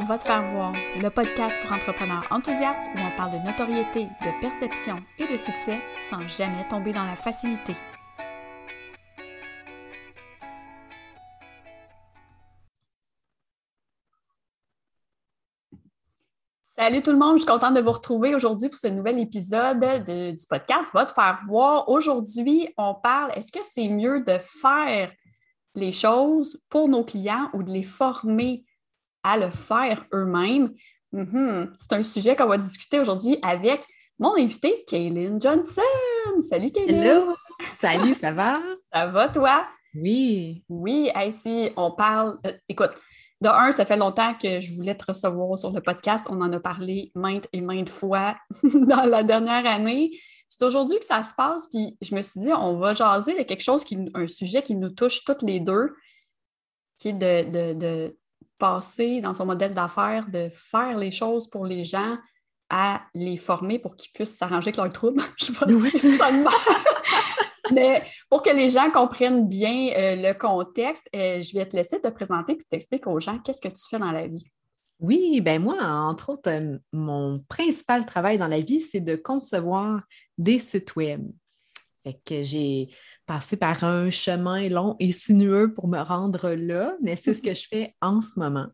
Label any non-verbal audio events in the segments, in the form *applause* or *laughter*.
Va te faire voir, le podcast pour entrepreneurs enthousiastes où on parle de notoriété, de perception et de succès sans jamais tomber dans la facilité. Salut tout le monde, je suis contente de vous retrouver aujourd'hui pour ce nouvel épisode du podcast Va te faire voir. Aujourd'hui, on parle, est-ce que c'est mieux de faire les choses pour nos clients ou de les former? À le faire eux-mêmes. Mhm. C'est un sujet qu'on va discuter aujourd'hui avec mon invité, Kaylin Johnson. Salut, Kaylin. Hello. Salut, ça va? *laughs* ça va, toi? Oui. Oui, ici, on parle. Euh, écoute, de un, ça fait longtemps que je voulais te recevoir sur le podcast. On en a parlé maintes et maintes fois *laughs* dans la dernière année. C'est aujourd'hui que ça se passe, puis je me suis dit, on va jaser de quelque chose, qui, un sujet qui nous touche toutes les deux, qui est de, passer dans son modèle d'affaires, de faire les choses pour les gens, à les former pour qu'ils puissent s'arranger avec leurs troubles. *laughs* je sais pas si ça Mais pour que les gens comprennent bien euh, le contexte, euh, je vais te laisser te présenter et t'expliquer aux gens qu'est-ce que tu fais dans la vie. Oui, ben moi, entre autres, euh, mon principal travail dans la vie, c'est de concevoir des sites web. Fait que j'ai passé par un chemin long et sinueux pour me rendre là, mais c'est ce que je fais en ce moment.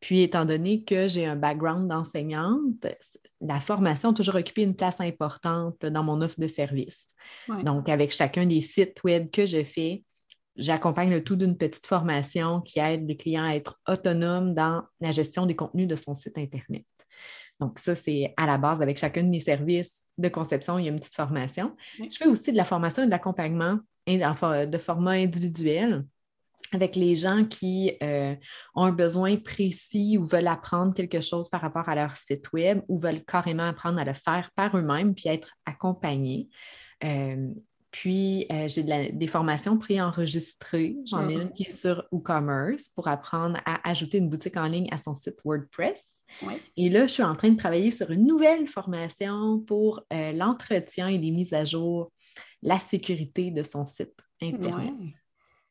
Puis, étant donné que j'ai un background d'enseignante, la formation a toujours occupé une place importante dans mon offre de service. Donc, avec chacun des sites web que je fais, J'accompagne le tout d'une petite formation qui aide les clients à être autonomes dans la gestion des contenus de son site Internet. Donc, ça, c'est à la base avec chacun de mes services de conception, il y a une petite formation. Je fais aussi de la formation et de l'accompagnement de format individuel avec les gens qui euh, ont un besoin précis ou veulent apprendre quelque chose par rapport à leur site web ou veulent carrément apprendre à le faire par eux-mêmes puis être accompagnés. Euh, puis, euh, j'ai des formations préenregistrées. J'en ai mm-hmm. une qui est sur WooCommerce pour apprendre à ajouter une boutique en ligne à son site WordPress. Et là, je suis en train de travailler sur une nouvelle formation pour euh, l'entretien et les mises à jour, la sécurité de son site Internet.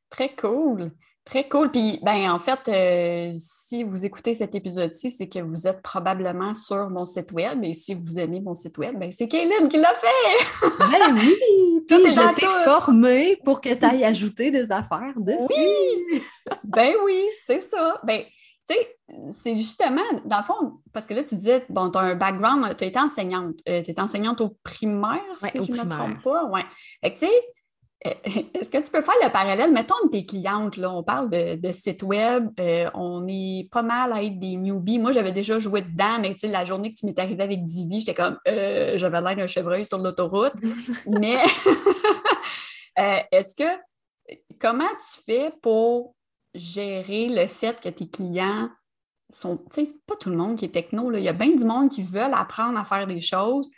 Très cool. Très cool. Puis, ben, en fait, euh, si vous écoutez cet épisode-ci, c'est que vous êtes probablement sur mon site web. Et si vous aimez mon site web, ben, c'est Kaylin qui l'a fait. ben oui. *laughs* Puis je t'ai formée pour que tu ailles ajouter des affaires dessus. Oui. ben oui, c'est ça. Ben, tu sais, c'est justement, dans le fond, parce que là, tu disais, bon, tu as un background, tu as été enseignante. Euh, tu es enseignante au primaire, si je ne me trompe pas. Ouais. Fait que, tu sais, euh, *laughs* est-ce que tu peux faire le parallèle? Mettons tes clientes, là, on parle de, de site web, euh, on est pas mal à être des newbies. Moi, j'avais déjà joué dedans, mais la journée que tu m'es arrivé avec Divi, j'étais comme, euh, j'avais l'air d'un chevreuil sur l'autoroute. *laughs* mais *laughs* est-ce que, comment tu fais pour gérer le fait que tes clients sont, tu sais, pas tout le monde qui est techno, il y a bien du monde qui veulent apprendre à faire des choses,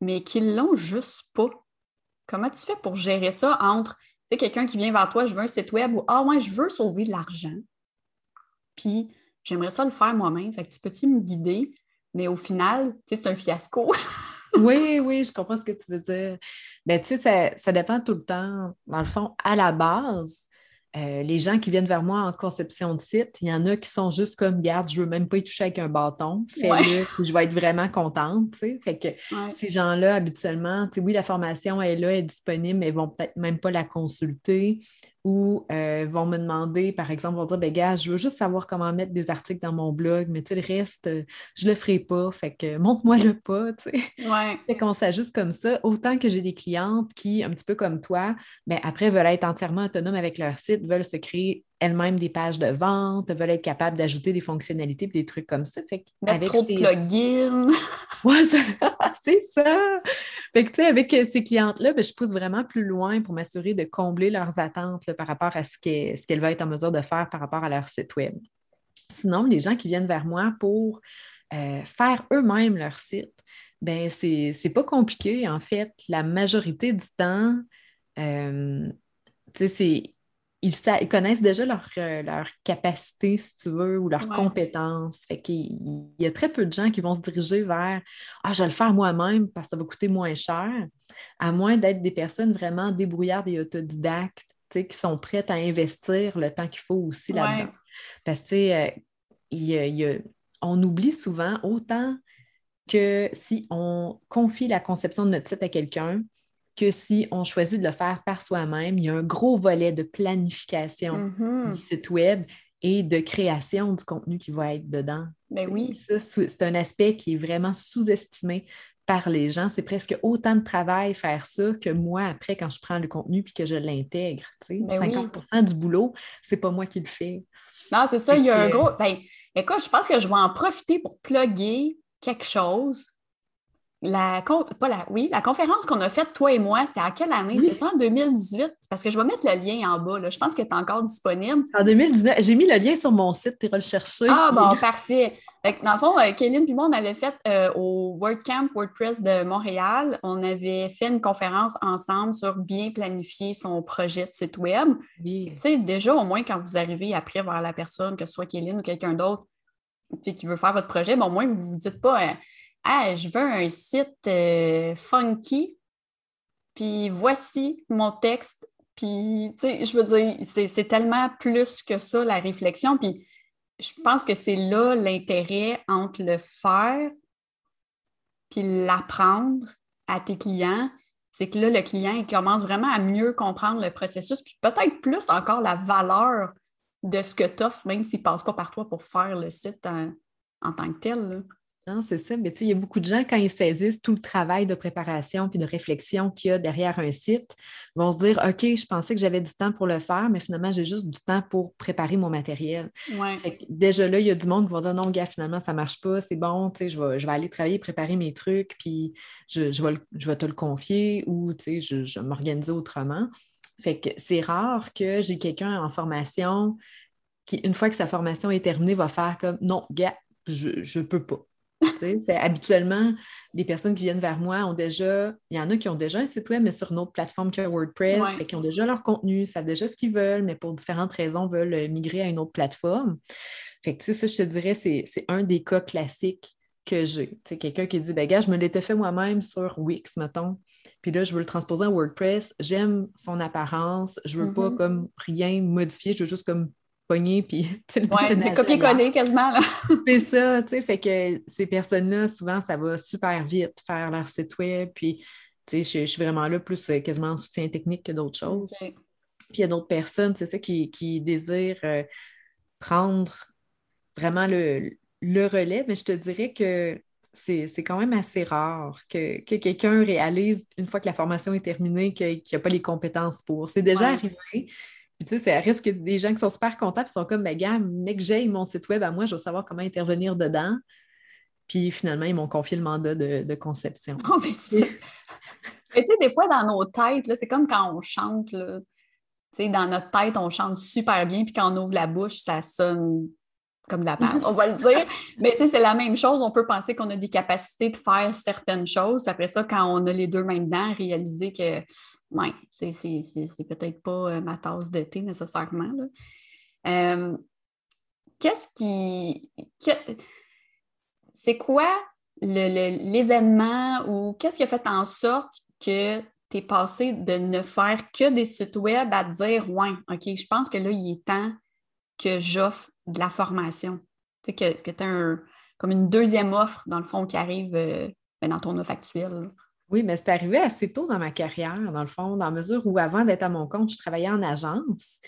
mais qui l'ont juste pas. Comment tu fais pour gérer ça entre quelqu'un qui vient vers toi, je veux un site web ou Ah ouais, je veux sauver de l'argent. Puis j'aimerais ça le faire moi-même. Fait que tu peux-tu me guider? Mais au final, c'est un fiasco. *laughs* oui, oui, je comprends ce que tu veux dire. Mais tu sais, ça, ça, dépend tout le temps. Dans le fond, à la base, euh, les gens qui viennent vers moi en conception de site, il y en a qui sont juste comme, garde, je veux même pas y toucher avec un bâton, fais-le, *laughs* je vais être vraiment contente, Fait que ces gens-là, habituellement, oui, la formation est là, elle est disponible, mais ils vont peut-être même pas la consulter ou euh, vont me demander, par exemple, vont dire, ben gars, je veux juste savoir comment mettre des articles dans mon blog, mais tu le reste, euh, je le ferai pas, fait que montre-moi le pas, tu sais. Ouais. Fait qu'on s'ajuste comme ça. Autant que j'ai des clientes qui, un petit peu comme toi, mais ben, après veulent être entièrement autonomes avec leur site, veulent se créer elles-mêmes des pages de vente, veulent être capables d'ajouter des fonctionnalités et des trucs comme ça. Fait avec trop de plugins. *laughs* *laughs* c'est ça. Fait que, avec ces clientes-là, ben, je pousse vraiment plus loin pour m'assurer de combler leurs attentes par rapport à ce qu'elles ce vont être en mesure de faire par rapport à leur site Web. Sinon, les gens qui viennent vers moi pour euh, faire eux-mêmes leur site, ben c'est pas compliqué. En fait, la majorité du temps, euh, c'est ils, connaissent déjà leur, euh, leur, capacité, si tu veux, ou leurs compétences. Fait qu'il y a très peu de gens qui vont se diriger vers Ah, je vais le faire moi-même parce que ça va coûter moins cher, à moins d'être des personnes vraiment débrouillardes et autodidactes, qui sont prêtes à investir le temps qu'il faut aussi là-dedans. Parce que, euh, il y a, on oublie souvent autant que si on confie la conception de notre site à quelqu'un, que si on choisit de le faire par soi-même, il y a un gros volet de planification Mhm. du site web et de création du contenu qui va être dedans. Ben oui. Ça, c'est un aspect qui est vraiment sous-estimé par les gens. C'est presque autant de travail faire ça que moi, après, quand je prends le contenu puis que je l'intègre. tu sais. Ben oui. 50% du boulot, c'est pas moi qui le fais. Non, c'est ça, il y a un gros. Ben, écoute, je pense que je vais en profiter pour plugger quelque chose. La, con- pas la, oui, la conférence qu'on a faite, toi et moi, c'était à quelle année? Oui. C'était en 2018? C'est Parce que je vais mettre le lien en bas. là. Je pense que tu es encore disponible. En 2019, j'ai mis le lien sur mon site, tu iras le chercher. Ah, bon, parfait. Fait que dans le fond, euh, Kéline puis moi, on avait fait euh, au WordCamp WordPress de Montréal, on avait fait une conférence ensemble sur bien planifier son projet de site web. Oui. Tu sais, déjà, au moins, quand vous arrivez après vers la personne, que ce soit Kéline ou quelqu'un d'autre tu sais, qui veut faire votre projet, ben, au moins, vous ne vous dites pas euh, Ah, je veux un site euh, funky, puis voici mon texte. Puis, tu sais, je veux dire, c'est tellement plus que ça, la réflexion. Puis, je pense que c'est là l'intérêt entre le faire puis l'apprendre à tes clients. C'est que là, le client, il commence vraiment à mieux comprendre le processus, puis peut-être plus encore la valeur de ce que tu offres, même s'il ne passe pas par toi pour faire le site en, en tant que tel. Non, c'est ça. Mais tu sais, il y a beaucoup de gens, quand ils saisissent tout le travail de préparation puis de réflexion qu'il y a derrière un site, vont se dire OK, je pensais que j'avais du temps pour le faire, mais finalement, j'ai juste du temps pour préparer mon matériel. Ouais. Fait que déjà là, il y a du monde qui va dire non, gars, finalement, ça ne marche pas, c'est bon, tu sais, je vais, je vais aller travailler, préparer mes trucs, puis je, je vais, le- je vais te le confier ou tu sais, je, je vais m'organiser autrement. Fait que c'est rare que j'ai quelqu'un en formation qui, une fois que sa formation est terminée, va faire comme non, gars, je ne peux pas. C'est habituellement les personnes qui viennent vers moi ont déjà, il y en a qui ont déjà un site web, mais sur une autre plateforme que WordPress, Ouais. fait qu'ils ont déjà leur contenu, savent déjà ce qu'ils veulent, mais pour différentes raisons veulent euh, migrer à une autre plateforme. Fait que ça, je te dirais, c'est c'est un des cas classiques que j'ai. Sais, quelqu'un qui dit, ben gars, je me l'étais fait moi-même sur Wix, mettons. Puis là, je veux le transposer en WordPress. J'aime son apparence. Je veux pas Mhm. comme rien modifier. Je veux juste comme puis *laughs* Ouais, des copier-coller quasiment. Là. *laughs* c'est ça, tu sais, fait que ces personnes-là, souvent, ça va super vite faire leur site web, puis, tu sais, je, je suis vraiment là plus euh, quasiment en soutien technique que d'autres choses. Puis il y a d'autres personnes, c'est ça, qui, qui désirent euh, prendre vraiment le, le relais, mais je te dirais que c'est c'est quand même assez rare que, que quelqu'un réalise, une fois que la formation est terminée, qu'il n'y a pas les compétences pour. C'est déjà Ouais. arrivé. Puis tu sais, ça risque des gens qui sont super contents, puis sont comme, ben gars, mec, j'ai mon site web à moi, je veux savoir comment intervenir dedans. Puis finalement, ils m'ont confié le mandat de, de conception. Oh, mais c'est. *laughs* Mais tu sais, des fois, dans nos têtes, là, c'est comme quand on chante. Là. Tu sais, dans notre tête, on chante super bien, puis quand on ouvre la bouche, ça sonne comme de la merde, on va le dire. Mais tu sais, c'est la même chose. On peut penser qu'on a des capacités de faire certaines choses, puis après ça, quand on a les deux mains dedans, réaliser que, ouais, c'est, c'est, c'est, c'est peut-être pas euh, ma tasse de thé nécessairement. là. Euh, qu'est-ce qui. que- c'est quoi le- l'événement ou qu'est-ce qui a fait en sorte que tu es passé de ne faire que des sites web à dire Ouais, OK, je pense que là, il est temps que j'offre de la formation. Tu sais, que, que tu as comme une deuxième offre, dans le fond, qui arrive euh, ben, dans ton offre actuelle. là. Oui, mais c'est arrivé assez tôt dans ma carrière, dans le fond, dans la mesure où avant d'être à mon compte, je travaillais en agence.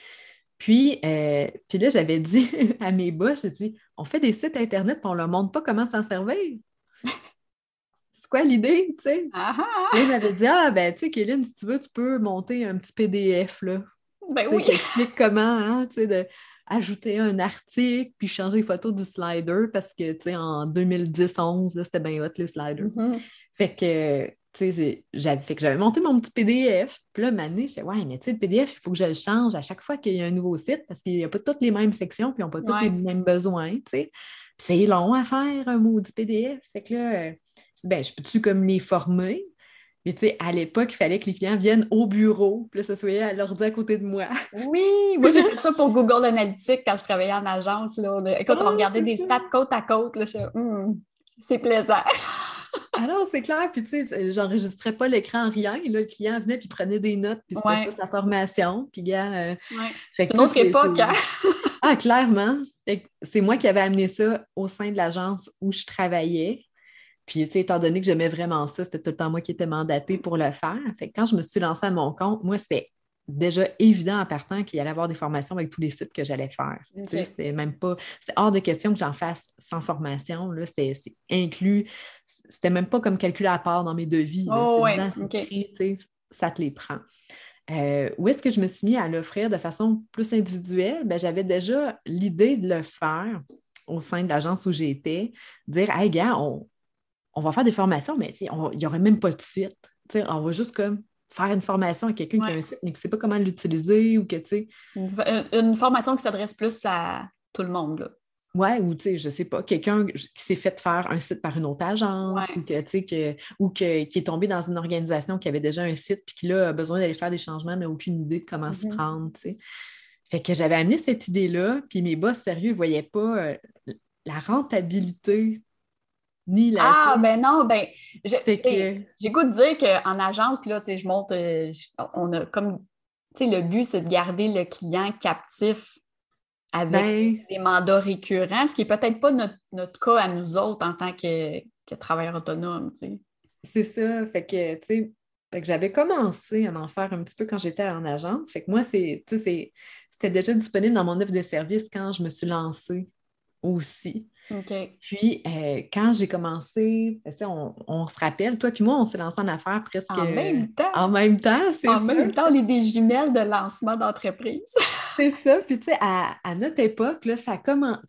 Puis, euh, puis là, j'avais dit *laughs* à mes boss, j'ai dit, on fait des sites Internet, puis on ne leur montre pas comment s'en servir. c'est quoi l'idée, tu sais? Ah ah! Puis Ils m'avaient dit, ah, ben, tu sais, Kéline, si tu veux, tu peux monter un petit PDF, là. Ben oui! qui explique comment, hein, tu sais, de ajouter un article, puis changer les photos du slider, parce que, tu sais, en 2010-11, là, c'était bien hot, les sliders. Mhm. Fait que, tu sais, j'avais monté mon petit PDF. Puis là, Mané, je disais, ouais, mais tu sais, le PDF, il faut que je le change à chaque fois qu'il y a un nouveau site parce qu'il n'y a pas toutes les mêmes sections, puis ils n'ont pas tous Ouais. les mêmes besoins, tu sais. Puis c'est long à faire, un maudit PDF. Fait que là, euh, ben, je peux-tu comme les former? Puis, tu sais, à l'époque, il fallait que les clients viennent au bureau, puis là, ça soit à l'ordi à côté de moi. Oui! Moi, j'ai fait ça pour Google Analytics quand je travaillais en agence. Là. On a- Écoute, on Ah, regardait des stats côte à côte. Là, je Hum, c'est plaisant. Alors, c'est clair, puis tu sais, j'enregistrais pas l'écran, rien. Et là, le client venait, puis prenait des notes, puis c'était Ouais. ça sa formation. Puis, gars, euh, Ouais. C'est une autre époque, hein? Ah, clairement. c'est moi qui avais amené ça au sein de l'agence où je travaillais. Puis, étant donné que j'aimais vraiment ça, c'était tout le temps moi qui étais mandatée pour le faire. Fait quand je me suis lancée à mon compte, moi, c'était déjà évident en partant qu'il allait avoir des formations avec tous les sites que j'allais faire. C'était même pas, c'est hors de question que j'en fasse sans formation. C'était inclus. C'était même pas comme calculé à part dans mes devis. Oh, ça te les prend. Euh, où est-ce que je me suis mis à l'offrir de façon plus individuelle? Ben, j'avais déjà l'idée de le faire au sein de l'agence où j'étais, dire Hey, gars, on, va faire des formations, mais il n'y aurait même pas de site. on va juste comme faire une formation à quelqu'un qui a un site, mais qui ne sait pas comment l'utiliser ou que, tu sais. Une, formation qui s'adresse plus à tout le monde, là. Ouais, ou tu sais, je sais pas, quelqu'un qui s'est fait faire un site par une autre agence ou, que, que, ou que, qui est tombé dans une organisation qui avait déjà un site puis qui là, a besoin d'aller faire des changements, mais aucune idée de comment se mm-hmm. prendre. sais. Fait que j'avais amené cette idée-là, puis mes boss sérieux ne voyaient pas euh, la rentabilité ni la. Ah, ben non, ben, j'ai goût de dire qu'en agence, là, je monte, euh, on a comme, tu sais, le but, c'est de garder le client captif avec ben des mandats récurrents, ce qui n'est peut-être pas notre, cas à nous autres en tant que, que travailleurs autonomes. C'est ça. Fait que, tu sais, que j'avais commencé à en faire un petit peu quand j'étais en agence. Fait que moi, c'est, c'était déjà disponible dans mon offre de service quand je me suis lancée aussi. Puis, euh, quand j'ai commencé, on, on, se rappelle, toi puis moi, on s'est lancé en affaires presque... En même temps! En même temps, c'est ça! En même temps, on est des jumelles de lancement d'entreprise. *laughs* c'est ça. Puis, tu sais, à, notre époque, là, ça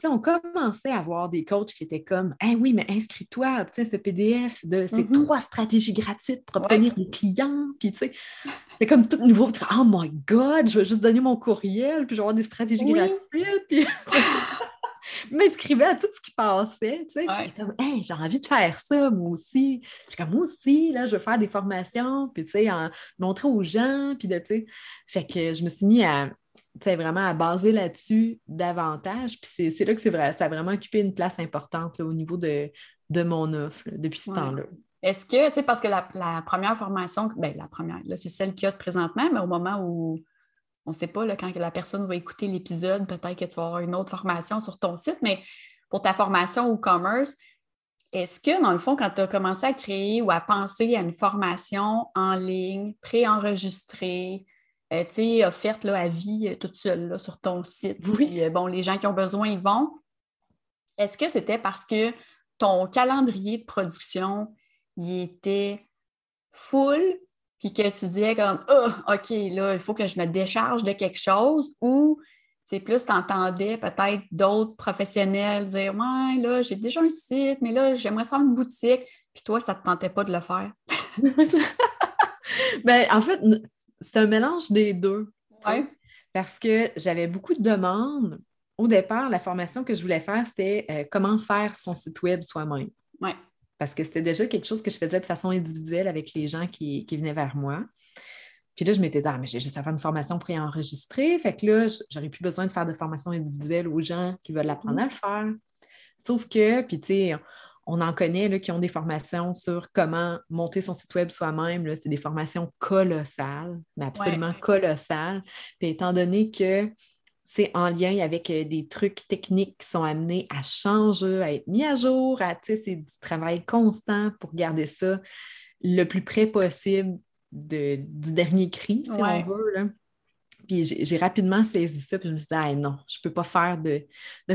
on commençait à avoir des coachs qui étaient comme « oui, mais inscris-toi, obtiens ce PDF de ces mm-hmm. trois stratégies gratuites pour obtenir des clients. » Puis, tu sais, c'est comme tout nouveau. Tu Oh my God, je vais juste donner mon courriel, puis je vais avoir des stratégies gratuites. Puis... *laughs* m'inscrivais à tout ce qui passait, tu sais. comme, hey, j'ai envie de faire ça, moi aussi. Je comme, moi aussi, là, je veux faire des formations, puis, tu sais, montrer aux gens, puis, tu sais. Fait que je me suis mis à, tu sais, vraiment à baser là-dessus davantage. Puis c'est là que c'est vrai, ça a vraiment occupé une place importante au niveau de, de mon offre depuis ce temps-là. Est-ce que, tu sais, parce que la, première formation, bien, la première, là, c'est celle qu'il y a présentement, mais au moment où on ne sait pas, là, quand la personne va écouter l'épisode, peut-être que tu vas avoir une autre formation sur ton site, mais pour ta formation au commerce, est-ce que, dans le fond, quand tu as commencé à créer ou à penser à une formation en ligne, préenregistrée, euh, tu sais, offerte là, à vie euh, toute seule sur ton site, oui. Euh, bon, les gens qui ont besoin, ils vont, est-ce que c'était parce que ton calendrier de production, il était full puis que tu disais comme oh, OK, là, il faut que je me décharge de quelque chose ou c'est plus tu entendais peut-être d'autres professionnels dire Ouais, là, j'ai déjà un site, mais là, j'aimerais ça une boutique, puis toi, ça ne te tentait pas de le faire? *laughs* ben, en fait, c'est un mélange des deux. Parce que j'avais beaucoup de demandes. Au départ, la formation que je voulais faire, c'était euh, comment faire son site web soi-même. Ouais parce que c'était déjà quelque chose que je faisais de façon individuelle avec les gens qui, venaient vers moi. Puis là, je m'étais dit, ah, mais j'ai juste à faire une formation préenregistrée. Fait que là, j'aurais plus besoin de faire de formation individuelle aux gens qui veulent apprendre à le faire. Sauf que, puis tu sais, on en connaît là, qui ont des formations sur comment monter son site web soi-même. C'est des formations colossales, mais absolument colossales. Puis étant donné que c'est en lien avec euh, des trucs techniques qui sont amenés à changer, à être mis à jour. c'est du travail constant pour garder ça le plus près possible du dernier cri, si on veut. Puis j'ai rapidement saisi ça, puis je me suis dit, ah, non, je ne peux pas faire de,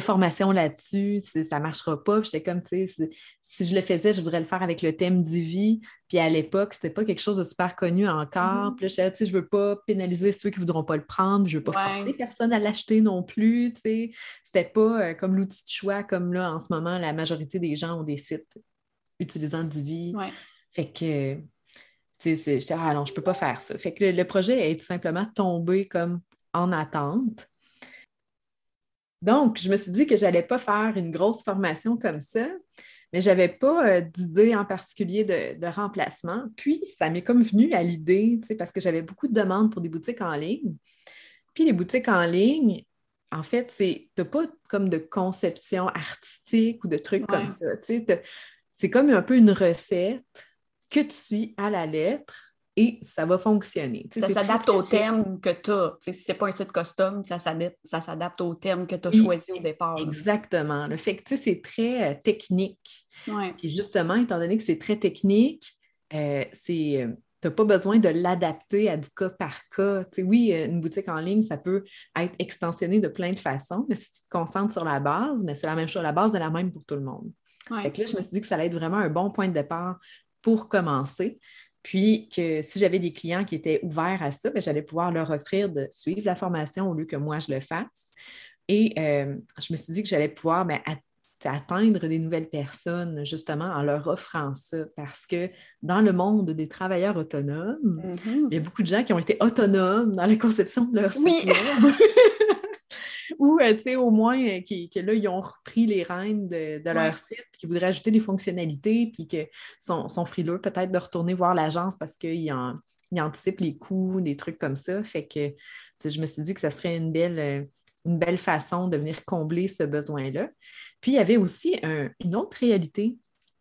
formation là-dessus, ça ne marchera pas. J'étais comme, tu sais, si, je le faisais, je voudrais le faire avec le thème Divi. Puis à l'époque, ce n'était pas quelque chose de super connu encore. Mm-hmm. Puis là, je ne veux pas pénaliser ceux qui ne voudront pas le prendre, je ne veux pas forcer personne à l'acheter non plus. Tu sais, c'était pas euh, comme l'outil de choix, comme là, en ce moment, la majorité des gens ont des sites utilisant Divi. Fait que J'étais, ah non, je ne peux pas faire ça. Fait que le, projet est tout simplement tombé comme en attente. Donc, je me suis dit que je n'allais pas faire une grosse formation comme ça, mais je n'avais pas euh, d'idée en particulier de, remplacement. Puis, ça m'est comme venu à l'idée, parce que j'avais beaucoup de demandes pour des boutiques en ligne. Puis, les boutiques en ligne, en fait, tu n'as pas comme de conception artistique ou de trucs comme ça. C'est comme un peu une recette que tu suis à la lettre et ça va fonctionner. ça s'adapte au thème que tu as. si ce n'est pas un site custom, ça s'adapte au thème que tu as choisi au départ. Exactement. Le fait que c'est très euh, technique. Ouais. Puis justement, étant donné que c'est très technique, euh, c'est euh, tu n'as pas besoin de l'adapter à du cas par cas. oui, une boutique en ligne, ça peut être extensionné de plein de façons, mais si tu te concentres sur la base, mais c'est la même chose, la base est la même pour tout le monde. là, je me suis dit que ça allait être vraiment un bon point de départ pour commencer. Puis que si j'avais des clients qui étaient ouverts à ça, ben, j'allais pouvoir leur offrir de suivre la formation au lieu que moi je le fasse. Et euh, je me suis dit que j'allais pouvoir ben, atteindre des nouvelles personnes justement en leur offrant ça. Parce que dans le monde des travailleurs autonomes, mm-hmm. il y a beaucoup de gens qui ont été autonomes dans la conception de leur oui. *laughs* ou euh, au moins euh, qui, que là, ils ont repris les rênes de, leur site, qui voudraient ajouter des fonctionnalités, puis que sont, sont frileux peut-être de retourner voir l'agence parce qu'ils anticipent les coûts, des trucs comme ça. Fait que je me suis dit que ça serait une belle, euh, une belle façon de venir combler ce besoin-là. Puis il y avait aussi une autre réalité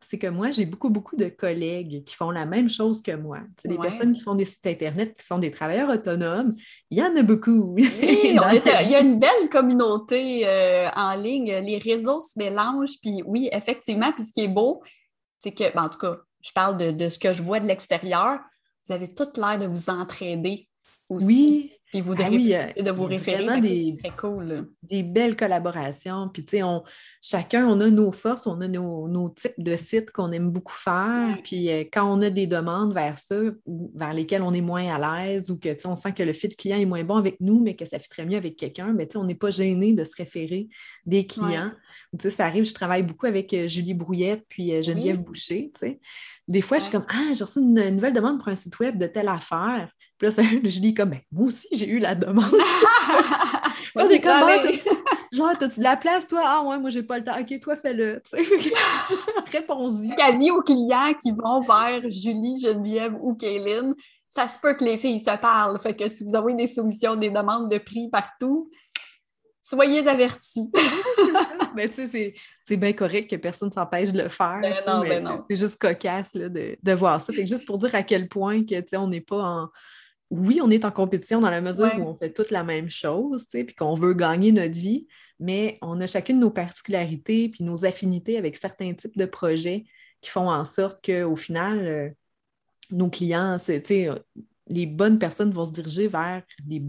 c'est que moi, j'ai beaucoup, beaucoup de collègues qui font la même chose que moi. C'est des personnes qui font des sites Internet, qui sont des travailleurs autonomes. Il y en a beaucoup. Oui, *laughs* il y a une belle communauté euh, en ligne. Les réseaux se mélangent. Puis oui, effectivement, puis ce qui est beau, c'est que, ben, en tout cas, je parle de, ce que je vois de l'extérieur. Vous avez toute l'air de vous entraider aussi. Oui. Puis vous ah oui, de vous référer. Des, très cool. Des belles collaborations. Puis, tu sais, on, chacun, on a nos forces, on a nos, types de sites qu'on aime beaucoup faire. Puis, euh, quand on a des demandes vers ça, vers lesquelles on est moins à l'aise ou que, tu sais, on sent que le fit client est moins bon avec nous, mais que ça très mieux avec quelqu'un, mais tu sais, on n'est pas gêné de se référer des clients. Tu sais, ça arrive, je travaille beaucoup avec euh, Julie Brouillette puis euh, Geneviève Boucher, tu sais. Des fois, je suis comme, ah, j'ai reçu une nouvelle demande pour un site web de telle affaire. Puis là, *laughs* je dis comme, ben, moi aussi, j'ai eu la demande. *laughs* *laughs* moi, c'est comme, genre, as-tu de la place, toi? Ah, ouais, moi, j'ai pas le temps. OK, toi, fais-le. Réponds-y. Avis aux clients qui vont vers Julie, Geneviève ou Kaylin, ça se peut que les filles se parlent. Fait que si vous avez des soumissions, des demandes de prix partout, soyez avertis. mais tu sais, c'est bien correct que personne ne s'empêche de le faire. Ben non, ben non. C'est juste cocasse là, de, de, voir ça. Fait que juste pour dire à quel point que, on n'est pas en oui, on est en compétition dans la mesure où on fait toute la même chose, puis qu'on veut gagner notre vie, mais on a chacune nos particularités puis nos affinités avec certains types de projets qui font en sorte qu'au final, euh, nos clients, les bonnes personnes vont se diriger vers les,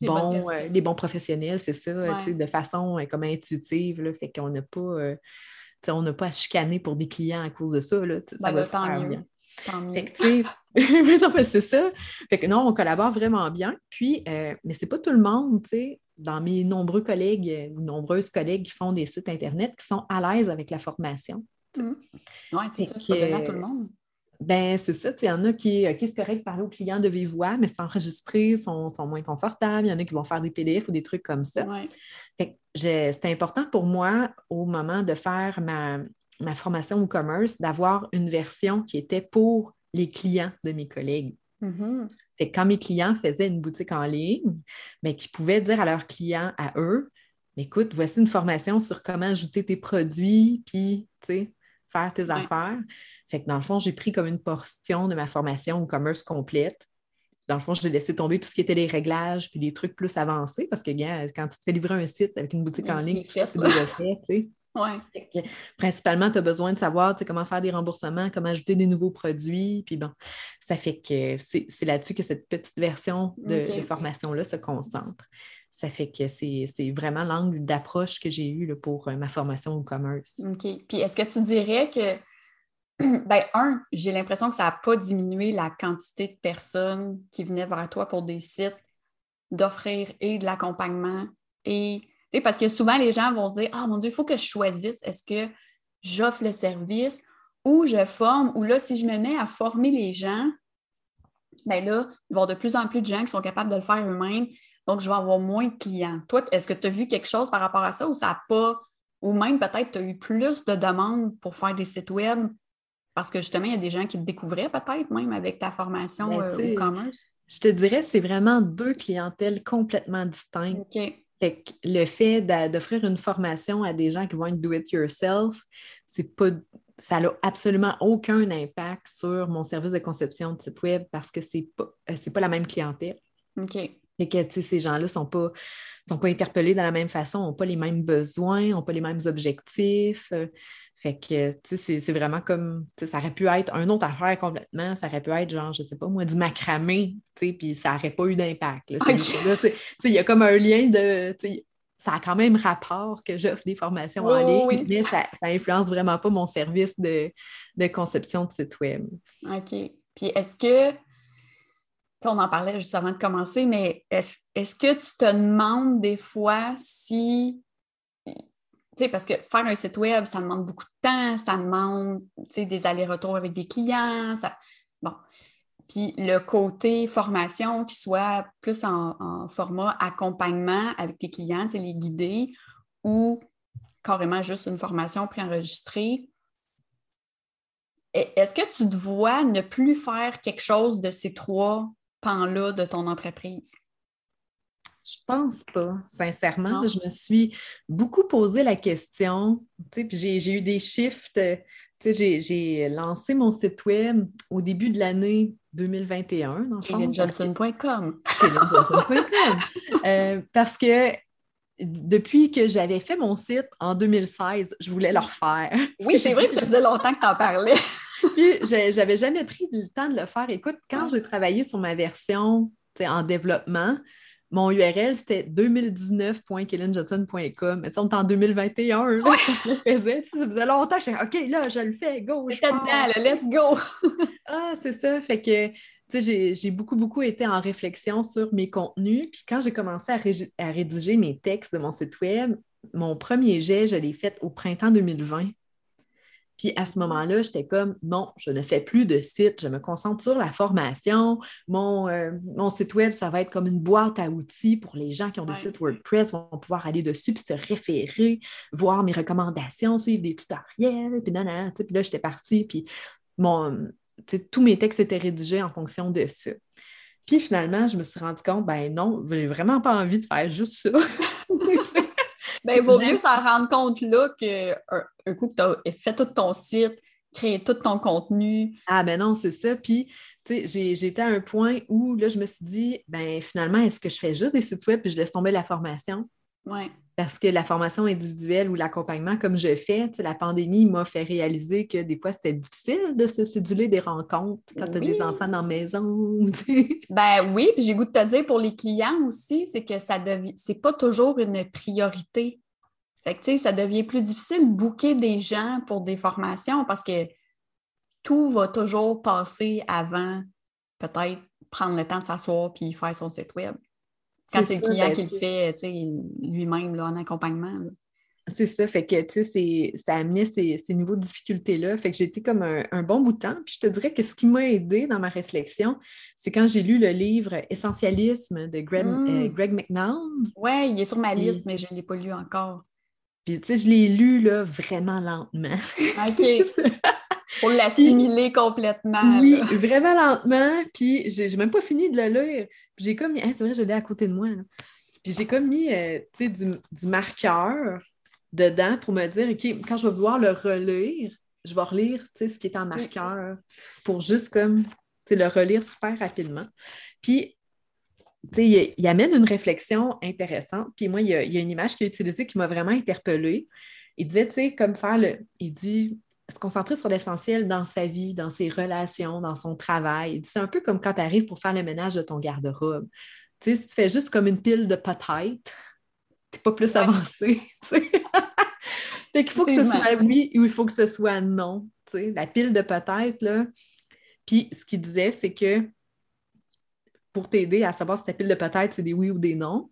bons, euh, les bons professionnels, c'est ça, de façon euh, comme intuitive. Là, fait qu'on n'a pas, on n'a pas à chicaner pour des clients à cause de ça. Là, ça ben, va se faire bien. Fait que, *laughs* non, c'est ça. Fait que non, on collabore vraiment bien. Puis, euh, mais c'est pas tout le monde, tu sais, dans mes nombreux collègues euh, ou nombreuses collègues qui font des sites Internet qui sont à l'aise avec la formation. Mmh. Oui, c'est ça, c'est pas tout le monde. Ben, c'est ça. Il y en a qui, qui c'est correct de parler aux clients de vive voix, mais s'enregistrer, sont, sont moins confortables. Il y en a qui vont faire des PDF ou des trucs comme ça. C'est important pour moi, au moment de faire ma, ma formation au commerce d'avoir une version qui était pour les clients de mes collègues. Mm-hmm. quand mes clients faisaient une boutique en ligne, mais qui pouvaient dire à leurs clients, à eux, écoute, voici une formation sur comment ajouter tes produits, puis, faire tes affaires. Fait que dans le fond, j'ai pris comme une portion de ma formation au commerce complète. Dans le fond, je l'ai laissé tomber tout ce qui était les réglages puis les trucs plus avancés parce que quand tu te fais livrer un site avec une boutique en ligne, c'est déjà fait. Ouais. Principalement, tu as besoin de savoir comment faire des remboursements, comment ajouter des nouveaux produits. Puis bon, ça fait que c'est là-dessus que cette petite version de, formation-là se concentre. Ça fait que c'est vraiment l'angle d'approche que j'ai eu pour euh, ma formation au commerce. OK. Puis est-ce que tu dirais que, *clears throat* ben, un, j'ai l'impression que ça n'a pas diminué la quantité de personnes qui venaient vers toi pour des sites d'offrir et de l'accompagnement et parce que souvent, les gens vont se dire Ah mon Dieu, il faut que je choisisse. Est-ce que j'offre le service ou je forme? Ou là, si je me mets à former les gens, bien là, il va y avoir de plus en plus de gens qui sont capables de le faire eux-mêmes. Donc, je vais avoir moins de clients. Toi, est-ce que tu as vu quelque chose par rapport à ça ou ça n'a pas, ou même peut-être tu as eu plus de demandes pour faire des sites web parce que justement, il y a des gens qui te découvraient peut-être même avec ta formation ben, euh, au commerce? Je te dirais, c'est vraiment deux clientèles complètement distinctes le fait d'offrir une formation à des gens qui vont être do-it-yourself, c'est pas ça n'a absolument aucun impact sur mon service de conception de site web parce que ce n'est pas, euh, pas la même clientèle. OK. Et que ces gens-là ne sont pas, sont pas interpellés de la même façon, n'ont pas les mêmes besoins, n'ont pas les mêmes objectifs. Fait que, c'est vraiment comme, ça aurait pu être un autre affaire complètement, ça aurait pu être genre, je sais pas moi, du macramé, puis ça n'aurait pas eu d'impact. Il y a comme un lien de, ça a quand même rapport que j'offre des formations en ligne, mais ça n'influence vraiment pas mon service de, conception de site web. OK. Puis est-ce que, on en parlait juste avant de commencer, mais est-ce est que tu te demandes des fois si, tu parce que faire un site web, ça demande beaucoup de temps, ça demande, des allers-retours avec des clients, ça... Bon, puis le côté formation qui soit plus en, format accompagnement avec tes clients, les guider, ou carrément juste une formation préenregistrée. Est-ce que tu te vois ne plus faire quelque chose de ces trois pans-là de ton entreprise? Je pense pas, sincèrement. Je me suis beaucoup posé la question, puis j'ai eu des shifts j'ai lancé mon site web au début de l'année 2021, dans KevinJohnson.com. *laughs* Euh, parce que depuis que j'avais fait mon site en 2016, je voulais le refaire. Oui, c'est vrai que ça faisait longtemps que tu en parlais. *laughs* Puis, j'avais jamais pris le temps de le faire. Écoute, quand j'ai travaillé sur ma version en développement, mon URL, c'était 2019.kellenjohnson.com. Mais on est en 2021, je le faisais. Ça faisait longtemps. Je disais, OK, là, je le fais, go. Je dedans, let's go. *laughs* ah, c'est ça. Fait que, tu sais, j'ai beaucoup, beaucoup été en réflexion sur mes contenus. Puis quand j'ai commencé à, à rédiger mes textes de mon site Web, mon premier jet, je l'ai fait au printemps 2020. Puis à ce moment-là, j'étais comme non, je ne fais plus de site, je me concentre sur la formation. Mon, euh, mon, site web, ça va être comme une boîte à outils pour les gens qui ont des sites WordPress, vont pouvoir aller dessus puis se référer, voir mes recommandations, suivre des tutoriels, puis non, puis là, j'étais partie, puis mon, tous mes textes étaient rédigés en fonction de ça. Puis finalement, je me suis rendu compte, ben non, j'ai vraiment pas envie de faire juste ça. *laughs* *laughs* Ben, il vaut mieux s'en rendre compte là qu'un un coup que tu as fait tout ton site, créé tout ton contenu. Ah ben non, c'est ça. Puis, tu sais, j'étais à un point où là, je me suis dit, ben finalement, est-ce que je fais juste des sites web et je laisse tomber la formation? Oui. Parce que la formation individuelle ou l'accompagnement, comme je fais, la pandémie m'a fait réaliser que des fois, c'était difficile de se céduler des rencontres quand tu as des enfants dans la maison. *laughs* ben oui, puis j'ai goût de te dire pour les clients aussi, c'est que ça devient c'est pas toujours une priorité. Fait que, ça devient plus difficile de booker des gens pour des formations parce que tout va toujours passer avant peut-être prendre le temps de s'asseoir puis faire son site web. Quand c'est le client ben, qui le fait lui-même en accompagnement. C'est ça, fait que tu sais, ça amenait ces, ces niveaux de difficulté-là. Fait que j'ai été comme un, bon bout de temps. Puis je te dirais que ce qui m'a aidé dans ma réflexion, c'est quand j'ai lu le livre Essentialisme de Greg, euh, mmh. McNown. Oui, il est sur ma liste, mais je ne l'ai pas lu encore. Puis tu sais, je l'ai lu là, vraiment lentement. OK. *laughs* Pour l'assimiler complètement. Oui, vraiment lentement. Puis j'ai même pas fini de le lire. Puis j'ai comme mis, c'est vrai, je l'ai à côté de moi. Puis j'ai comme mis, euh, tu sais, du, marqueur dedans pour me dire, OK, quand je vais vouloir le relire, je vais relire, tu sais, ce qui est en marqueur pour juste comme, tu sais, le relire super rapidement. Puis, sais, il, amène une réflexion intéressante. Puis moi, il y a, une image qu'il a utilisée qui m'a vraiment interpellée. Il disait, tu sais, comme faire le... Il dit, se concentrer sur l'essentiel dans sa vie, dans ses relations, dans son travail. C'est un peu comme quand tu arrives pour faire le ménage de ton garde-robe. Tu sais, si tu fais juste comme une pile de tu n'es pas plus avancé. *laughs* fait qu'il faut que ce soit oui ou il faut que ce soit non. Tu sais, la pile de patates, là. Puis ce qu'il disait, c'est que pour t'aider à savoir si ta pile de patates, c'est des oui ou des non,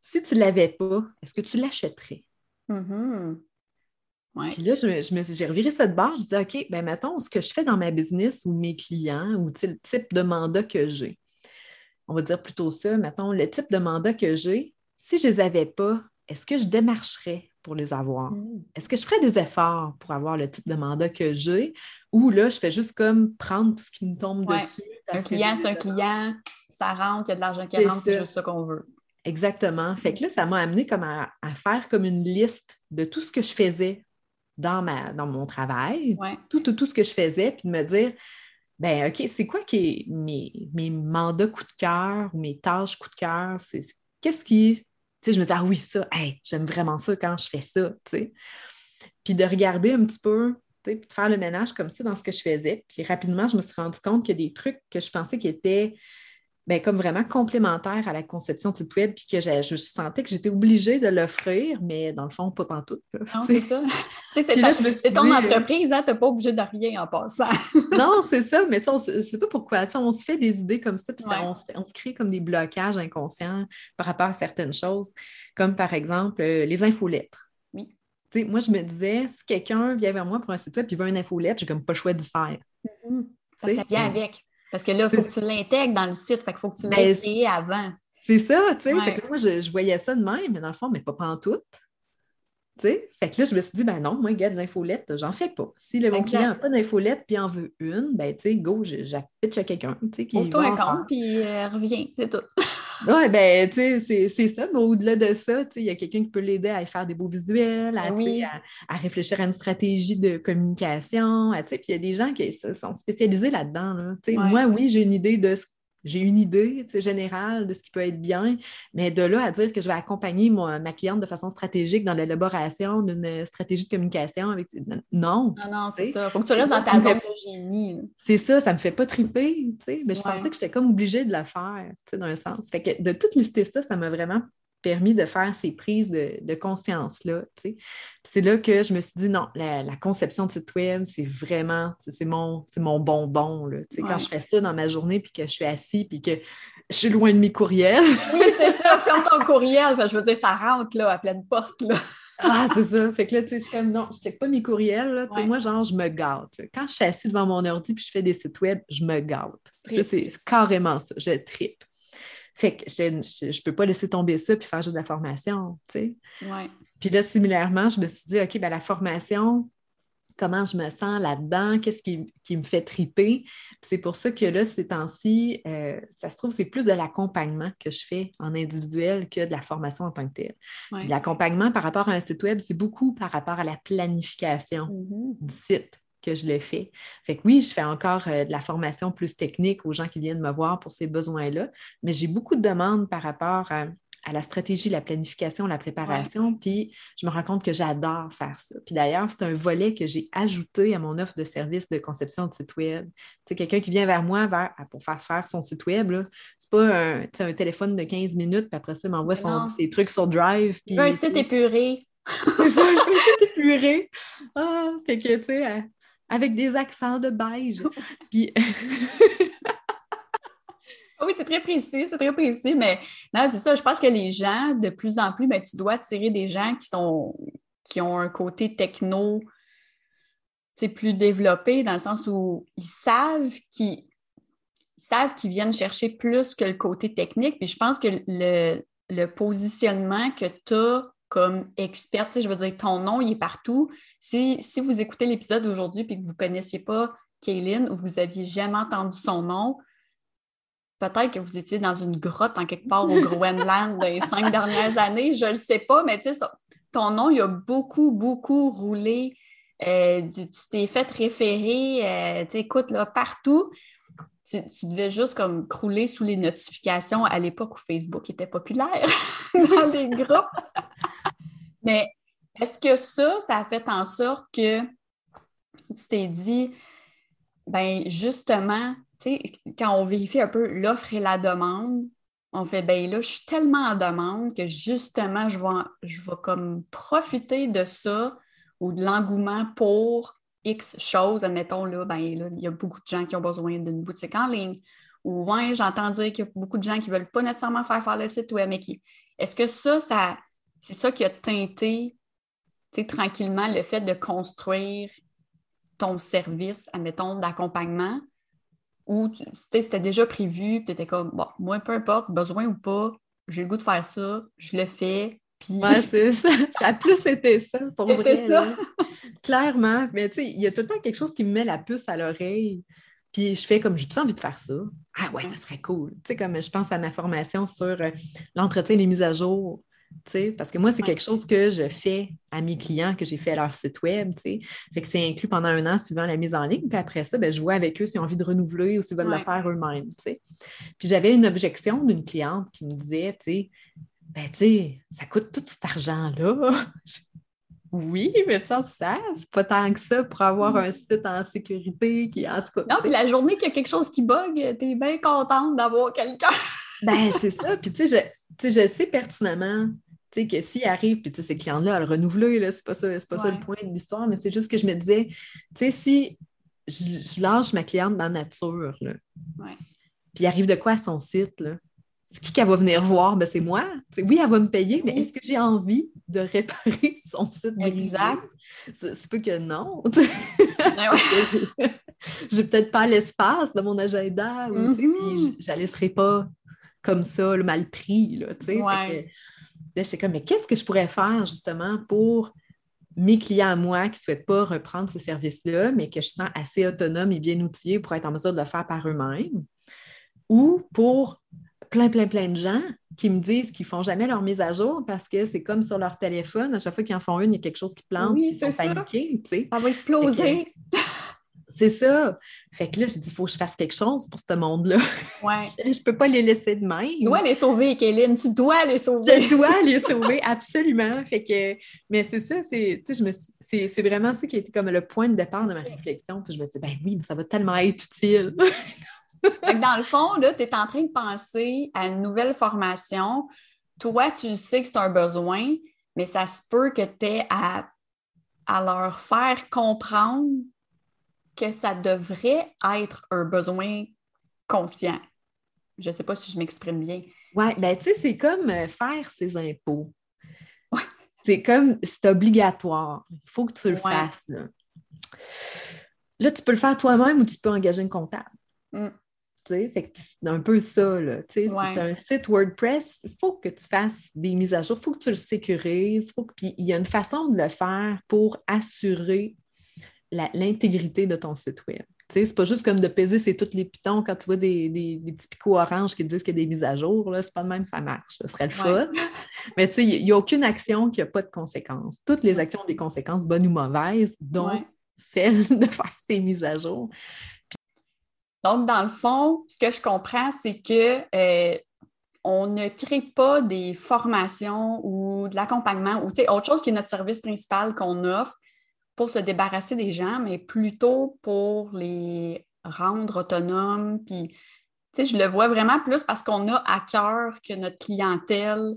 si tu ne l'avais pas, est-ce que tu l'achèterais? Mm-hmm. Puis là, je, me, j'ai reviré cette barre, je disais, OK, ben mettons, ce que je fais dans ma business ou mes clients ou le type de mandat que j'ai. On va dire plutôt ça, mettons, le type de mandat que j'ai, si je ne les avais pas, est-ce que je démarcherais pour les avoir? Mmh. Est-ce que je ferais des efforts pour avoir le type de mandat que j'ai? Ou là, je fais juste comme prendre tout ce qui me tombe dessus. Un client, c'est un client, ça rentre, il y a de l'argent qui rentre, c'est juste ça qu'on veut. Exactement. Fait que là, ça m'a amené comme à, faire comme une liste de tout ce que je faisais dans, ma, dans mon travail, Ouais. tout, tout, tout ce que je faisais, puis de me dire, ben OK, c'est quoi qui est mes, mes mandats coup de cœur ou mes tâches coup de cœur? C'est, qu'est-ce qui. Tu sais, je me disais, ah oui, ça, hey, j'aime vraiment ça quand je fais ça, tu sais. Puis de regarder un petit peu, de faire le ménage comme ça dans ce que je faisais. Puis rapidement, je me suis rendu compte qu'il y a des trucs que je pensais qui étaient ben, comme vraiment complémentaires à la conception de site web, puis que je, sentais que j'étais obligée de l'offrir, mais dans le fond, pas pantoute. là. Non, *laughs* c'est ça. C'est ton dit, euh, entreprise, hein, tu n'es pas obligé de rien en passant. *laughs* Non, c'est ça, mais on je sais pas pourquoi. On se fait des idées comme ça, puis ça- on, se on se crée comme des blocages inconscients par rapport à certaines choses, comme par exemple euh, les infolettres. Moi, je me disais, si quelqu'un vient vers moi pour un site web et veut une infolette, j'ai comme pas le choix d'y faire. Ça, ça vient avec. Parce que là, il faut que tu l'intègres dans le site. Fait qu'il faut que tu Ben, l'aies créé avant. C'est ça, tu sais. Ouais. Fait que là, moi, je, je voyais ça de même, mais dans le fond, mais pas en tout. Tu sais, fait que là, je me suis dit, ben non, moi, regarde, l'infolette, j'en fais pas. Si le, client n'a pas d'infolette puis en veut une, ben, tu sais, go, j'appitche à quelqu'un, Ouvre-toi un compte, puis euh, reviens. C'est tout. *laughs* Oui, ben, tu sais, c'est- ça, mais au-delà de ça, tu sais, il y a quelqu'un qui peut l'aider à faire des beaux visuels, à, oui. à, à réfléchir à une stratégie de communication, tu sais, puis il y a des gens qui sont spécialisés là-dedans, là. Tu sais, Ouais. Moi, oui, j'ai une idée de ce j'ai une idée générale de ce qui peut être bien, mais de là à dire que je vais accompagner ma cliente de façon stratégique dans l'élaboration d'une stratégie de communication avec non, Non, non, c'est ça. Il faut que tu restes dans ta zone de génie. c'est ça, ça me fait pas triper, tu sais, mais je Ouais. sentais que j'étais comme obligée de le faire, tu sais, d'un sens. Fait que de tout lister ça, ça m'a vraiment permis de faire ces prises de, de conscience-là, C'est là que je me suis dit, non, la, la conception de site web, c'est vraiment, c'est mon, mon bonbon, là. Ouais. Quand je fais ça dans ma journée, puis que je suis assis, puis que je suis loin de mes courriels, *laughs* Oui, c'est ça. Ferme ton courriel. Je veux dire, ça rentre là, à pleine porte. Là. Ah, c'est ça. Fait que là, tu sais, je suis comme non, je check pas mes courriels. Là. Ouais. Moi, genre, je me gâte. là. Quand je suis assise devant mon ordi puis je fais des sites web, je me gâte. C'est carrément ça. Je tripe. Fait que je, je peux pas laisser tomber ça puis faire juste de la formation, tu sais. Ouais. Puis là, similairement, je me suis dit, OK, ben la formation, comment je me sens là-dedans, qu'est-ce qui, qui me fait triper? C'est pour ça que là, ces temps-ci, euh, ça se trouve, c'est plus de l'accompagnement que je fais en individuel que de la formation en tant que telle. Ouais. L'accompagnement par rapport à un site web, c'est beaucoup par rapport à la planification Mhm. du site que je le fais. Fait que oui, je fais encore euh, de la formation plus technique aux gens qui viennent me voir pour ces besoins-là, mais j'ai beaucoup de demandes par rapport à, à la stratégie, la planification, la préparation, puis je me rends compte que j'adore faire ça. Puis d'ailleurs, c'est un volet que j'ai ajouté à mon offre de service de conception de site web. Tu quelqu'un qui vient vers moi vers, ah, pour faire faire son site web, c'est pas un, un téléphone de 15 minutes, puis après ça, il m'envoie ses trucs sur Drive. Veux un puis- site épuré. *laughs* c'est ça, je me suis épurée. Ah, fait que, tu sais, euh, avec des accents de beige. *laughs* Puis, *laughs* Ah Oui, c'est très précis, c'est très précis, mais non, c'est ça. Je pense que les gens, de plus en plus, ben, tu dois attirer des gens qui sont qui ont un côté techno plus développé, dans le sens où ils savent qu'ils ils savent qu'ils viennent chercher plus que le côté technique. Puis je pense que le, le positionnement que tu as comme experte, tu sais, je veux dire, ton nom, il est partout. Si, si vous écoutez l'épisode d'aujourd'hui et que vous ne connaissiez pas Kaylin ou vous n'aviez jamais entendu son nom, peut-être que vous étiez dans une grotte en quelque part au Groenland *laughs* les cinq dernières années, je ne le sais pas, mais tu sais, ça- ton nom, il a beaucoup, beaucoup roulé. Euh, tu t'es fait référer, euh, écoute, là, partout. Tu, tu devais juste comme crouler sous les notifications à l'époque où Facebook était populaire *laughs* dans *laughs* les groupes. Mais est-ce que ça, ça a fait en sorte que tu t'es dit, ben justement, tu sais, quand on vérifie un peu l'offre et la demande, on fait, ben là, je suis tellement en demande que justement, je vais, je vais comme profiter de ça ou de l'engouement pour X choses. Admettons, là, ben là, il y a beaucoup de gens qui ont besoin d'une boutique en ligne. Ou ouais, j'entends dire qu'il y a beaucoup de gens qui ne veulent pas nécessairement faire faire le site web, mais qui. Est-ce que ça, ça c'est ça qui a teinté tranquillement le fait de construire ton service, admettons, d'accompagnement, ou c'était déjà prévu, tu étais comme, bon, moi, peu importe, besoin ou pas, j'ai le goût de faire ça, je le fais, puis... ouais, c'est ça. *laughs* Ça a plus été ça, pour C'était vrai. ça. là. Clairement. Mais tu sais, il y a tout le temps quelque chose qui me met la puce à l'oreille. Puis je fais comme, j'ai-tu envie de faire ça? Ah ouais, ça serait cool. Tu sais, comme je pense à ma formation sur euh, l'entretien des mises à jour parce que moi, c'est quelque chose que je fais à mes clients, que j'ai fait à leur site web. Fait que c'est inclus pendant un an suivant la mise en ligne. Puis après ça, ben, je vois avec eux s'ils ont envie de renouveler ou s'ils veulent le faire eux-mêmes. Puis j'avais une objection d'une cliente qui me disait, ben, tu sais, ça coûte tout cet argent-là. *laughs* Oui, mais ça, ça, c'est pas tant que ça pour avoir mm. un site en sécurité qui, en tout cas. Non, puis la journée qu'il y a quelque chose qui bug, t'es bien contente d'avoir quelqu'un. *laughs* ben, c'est ça. Puis, tu sais, je, je sais pertinemment sais, que s'il arrive, puis ces clients-là, à le renouveler, là, c'est pas ça, c'est pas ça le point de l'histoire, mais c'est juste que je me disais, tu sais, si je, lâche ma cliente dans la nature, là, puis il arrive de quoi à son site, là? Qui qu'elle va venir voir? Ben, c'est moi. oui, elle va me payer, mais est-ce que j'ai envie de réparer *laughs* son site? Exact. C'est pas que non. *laughs* j'ai peut-être pas l'espace de mon agenda. Ou, mm-hmm. Je ne la laisserai pas comme ça, le mal pris. Là, ouais. Là, j'étais comme, mais qu'est-ce que je pourrais faire justement pour mes clients à moi qui ne souhaitent pas reprendre ce service-là, mais que je sens assez autonome et bien outillé pour être en mesure de le faire par eux-mêmes, ou pour plein, plein, plein de gens qui me disent qu'ils ne font jamais leur mise à jour parce que c'est comme sur leur téléphone, à chaque fois qu'ils en font une, il y a quelque chose qui plante, oui, c'est ça. Ça va exploser. C'est ça. Fait que là, je dis, il faut que je fasse quelque chose pour ce monde-là. Ouais. *laughs* je ne peux pas les laisser de même. Tu dois les sauver, Kéline. Tu dois les sauver. Je dois les sauver, absolument. Fait que, mais c'est ça, c'est, vraiment ça qui a été comme le point de départ de ma réflexion. Puis je me suis dit, ben oui, mais ça va tellement être utile. *laughs* dans le fond, là, tu es en train de penser à une nouvelle formation. Toi, tu sais que c'est un besoin, mais ça se peut que tu aies à, à leur faire comprendre que ça devrait être un besoin conscient. Je ne sais pas si je m'exprime bien. Oui, ben tu sais, c'est comme euh, faire ses impôts. C'est comme, c'est obligatoire. Il faut que tu le fasses. Là. tu peux le faire toi-même ou tu peux engager une comptable. Mm. Fait c'est un peu ça. Là. Tu as un site WordPress, il faut que tu fasses des mises à jour, il faut que tu le sécurises. Faut que... Puis il y a une façon de le faire pour assurer l'intégrité de ton site web. C'est pas juste comme de peser c'est tous les pitons quand tu vois des, petits picots oranges qui disent qu'il y a des mises à jour. C'est pas de même ça marche. Ce serait le fun. *laughs* Mais il n'y a aucune action qui n'a pas de conséquences. Toutes les actions ont des conséquences bonnes ou mauvaises, dont celle *laughs* de faire tes mises à jour. Donc, dans le fond, ce que je comprends, c'est que euh, on ne crée pas des formations ou de l'accompagnement ou autre chose qui est notre service principal qu'on offre pour se débarrasser des gens, mais plutôt pour les rendre autonomes. Puis, je le vois vraiment plus parce qu'on a à cœur que notre clientèle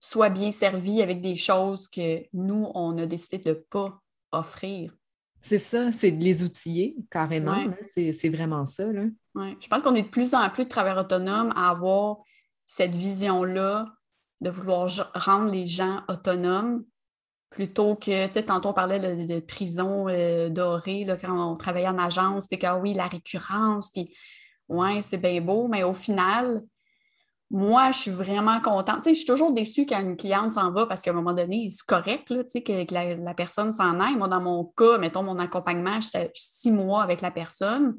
soit bien servie avec des choses que nous, on a décidé de ne pas offrir. C'est ça, c'est de les outiller carrément. C'est vraiment ça. Là. Je pense qu'on est de plus en plus de travailleurs autonomes à avoir cette vision-là de vouloir rendre les gens autonomes plutôt que, tu sais, tantôt on parlait de, prison euh, dorée, là, quand on travaillait en agence, c'était que, ah oui, la récurrence, puis, ouais, c'est bien beau, mais au final, moi, je suis vraiment contente. Tu sais, je suis toujours déçue quand une cliente s'en va parce qu'à un moment donné, c'est correct, là, tu sais, que, la, personne s'en aille. Moi, dans mon cas, mettons mon accompagnement, j'étais six mois avec la personne.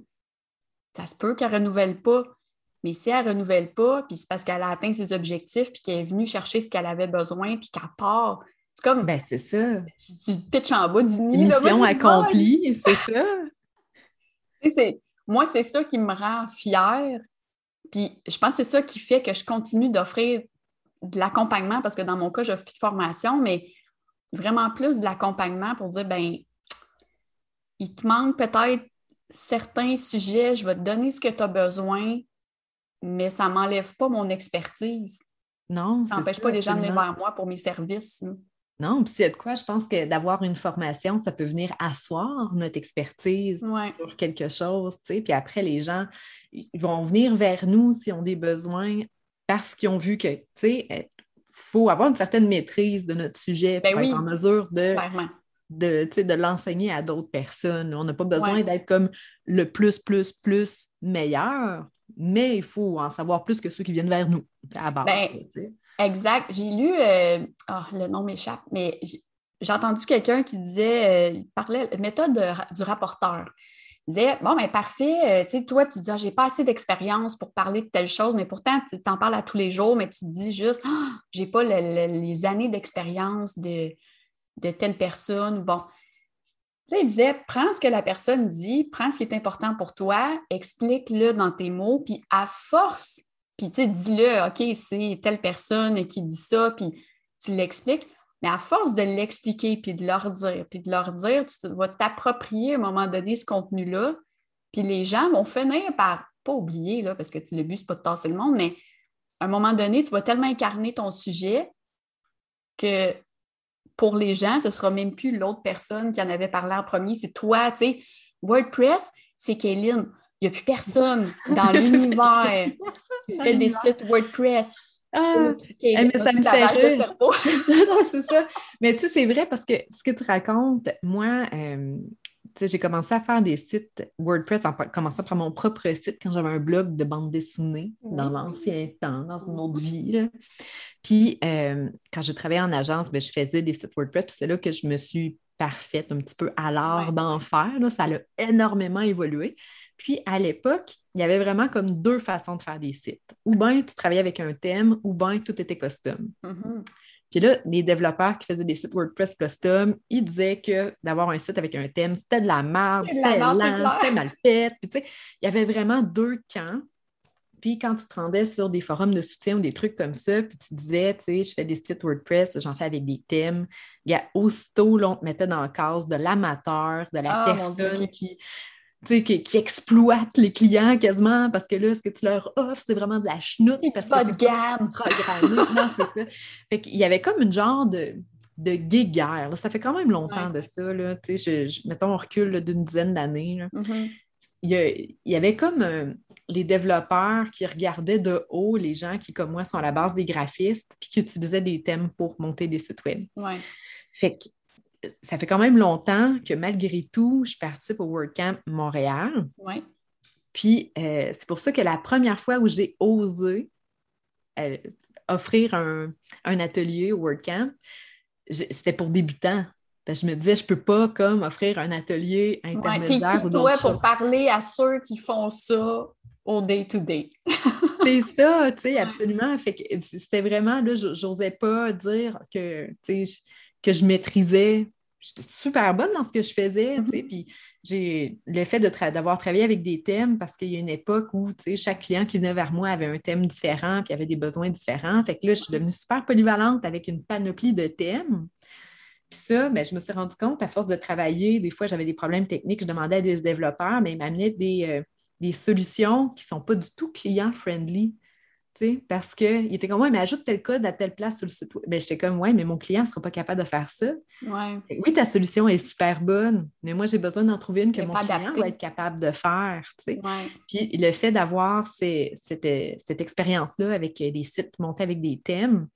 Ça se peut qu'elle ne renouvelle pas. Mais si elle ne renouvelle pas, puis c'est parce qu'elle a atteint ses objectifs, puis qu'elle est venue chercher ce qu'elle avait besoin, puis qu'elle part, c'est comme. Ben, c'est ça. Tu, pitches en bas du nid. Mission accomplie, c'est ça. *laughs* moi, c'est ça qui me rend fière. Puis je pense que c'est ça qui fait que je continue d'offrir de l'accompagnement parce que dans mon cas, j'offre plus de formation, mais vraiment plus de l'accompagnement pour dire ben il te manque peut-être certains sujets, je vais te donner ce que tu as besoin, mais ça ne m'enlève pas mon expertise. Non, ça n'empêche pas les gens de venir vers moi pour mes services. Non, puis c'est de quoi, je pense que d'avoir une formation, ça peut venir asseoir notre expertise sur quelque chose, tu sais. Puis après, les gens ils vont venir vers nous s'ils ont des besoins parce qu'ils ont vu que, tu sais, il euh, faut avoir une certaine maîtrise de notre sujet ben pour être en mesure de, de, de l'enseigner à d'autres personnes. On n'a pas besoin d'être comme le plus, plus, plus meilleur, mais il faut en savoir plus que ceux qui viennent vers nous à base. Ben, Exact. J'ai lu, euh, ah, le nom m'échappe, mais j'ai entendu quelqu'un qui disait, euh, il parlait méthode du rapporteur. disait Bon, mais parfait, euh, tu sais, toi, tu dis, ah, j'ai pas assez d'expérience pour parler de telle chose, mais pourtant, tu t'en parles à tous les jours, mais tu te dis juste, ah, j'ai pas les années d'expérience de, de telle personne. Bon. Là, il disait, prends ce que la personne dit, prends ce qui est important pour toi, explique-le dans tes mots, puis à force, puis tu sais, dis-le, OK, c'est telle personne qui dit ça, puis tu l'expliques. Mais à force de l'expliquer, puis de leur dire, puis de leur dire, tu vas t'approprier à un moment donné ce contenu-là, puis les gens vont finir par, pas oublier, là, parce que le but, c'est pas de tasser le monde, mais à un moment donné, tu vas tellement incarner ton sujet que pour les gens, ce sera même plus l'autre personne qui en avait parlé en premier, c'est toi, tu sais. WordPress, c'est Kéline. Il n'y a plus personne dans *laughs* l'univers qui fait des sites WordPress. Ah, mais ça me fait rire. *laughs* non, c'est ça. Mais tu sais, c'est vrai parce que ce que tu racontes, moi, euh, j'ai commencé à faire des sites WordPress en commençant par mon propre site quand j'avais un blog de bande dessinée dans l'ancien temps, dans une autre vie. Puis euh, quand je travaillais en agence, ben, je faisais des sites WordPress. Puis c'est là que je me suis parfaite un petit peu à l'art d'en faire. Ça a énormément évolué. Puis à l'époque, il y avait vraiment comme deux façons de faire des sites. Ou bien tu travaillais avec un thème, ou bien tout était custom. Mm-hmm. Puis là, les développeurs qui faisaient des sites WordPress custom, ils disaient que d'avoir un site avec un thème, c'était de la merde, c'était lent, c'était mal fait. Puis tu sais, il y avait vraiment deux camps. Puis quand tu te rendais sur des forums de soutien ou des trucs comme ça, puis tu disais, tu sais, je fais des sites WordPress, j'en fais avec des thèmes, il y a aussitôt, l'on te mettait dans le case de l'amateur, de la ah, personne qui qui, qui exploitent les clients quasiment parce que là, ce que tu leur offres, c'est vraiment de la chenoute. C'est pas de gamme. *laughs* Non, c'est ça. Fait qu'il y avait comme une genre de, de guéguerre. Ça fait quand même longtemps de ça. Là. Je, mettons, on recule d'une dizaine d'années. Mm-hmm. il, y avait comme euh, les développeurs qui regardaient de haut les gens qui, comme moi, sont à la base des graphistes puis qui utilisaient des thèmes pour monter des sites web. Ouais. Fait que ça fait quand même longtemps que malgré tout, je participe au WordCamp Montréal. Oui. Puis euh, c'est pour ça que la première fois où j'ai osé euh, offrir un, atelier au WordCamp, c'était pour débutants. je me disais, je ne peux pas comme offrir un atelier intermédiaire ouais, toi pour parler à ceux qui font ça au day-to-day? *laughs* c'est ça, tu sais, absolument. Fait que c'était vraiment, là, j'osais pas dire que, tu sais, que je maîtrisais. J'étais super bonne dans ce que je faisais, tu sais, mm-hmm. puis j'ai le fait d'avoir travaillé avec des thèmes parce qu'il y a une époque où chaque client qui venait vers moi avait un thème différent puis avait des besoins différents. Fait que là, je suis devenue super polyvalente avec une panoplie de thèmes. Puis ça, ben, je me suis rendu compte, à force de travailler, des fois j'avais des problèmes techniques, je demandais à des développeurs, mais ils m'amenaient des, euh, des, solutions qui ne sont pas du tout client-friendly parce qu'il était comme, ouais, mais ajoute tel code à telle place sur le site web. Ben, j'étais comme, ouais, mais mon client ne sera pas capable de faire ça. Oui, ta solution est super bonne, mais moi, j'ai besoin d'en trouver une que mon client va être capable de faire. Puis le fait d'avoir cette, cette expérience-là avec des sites montés avec des thèmes,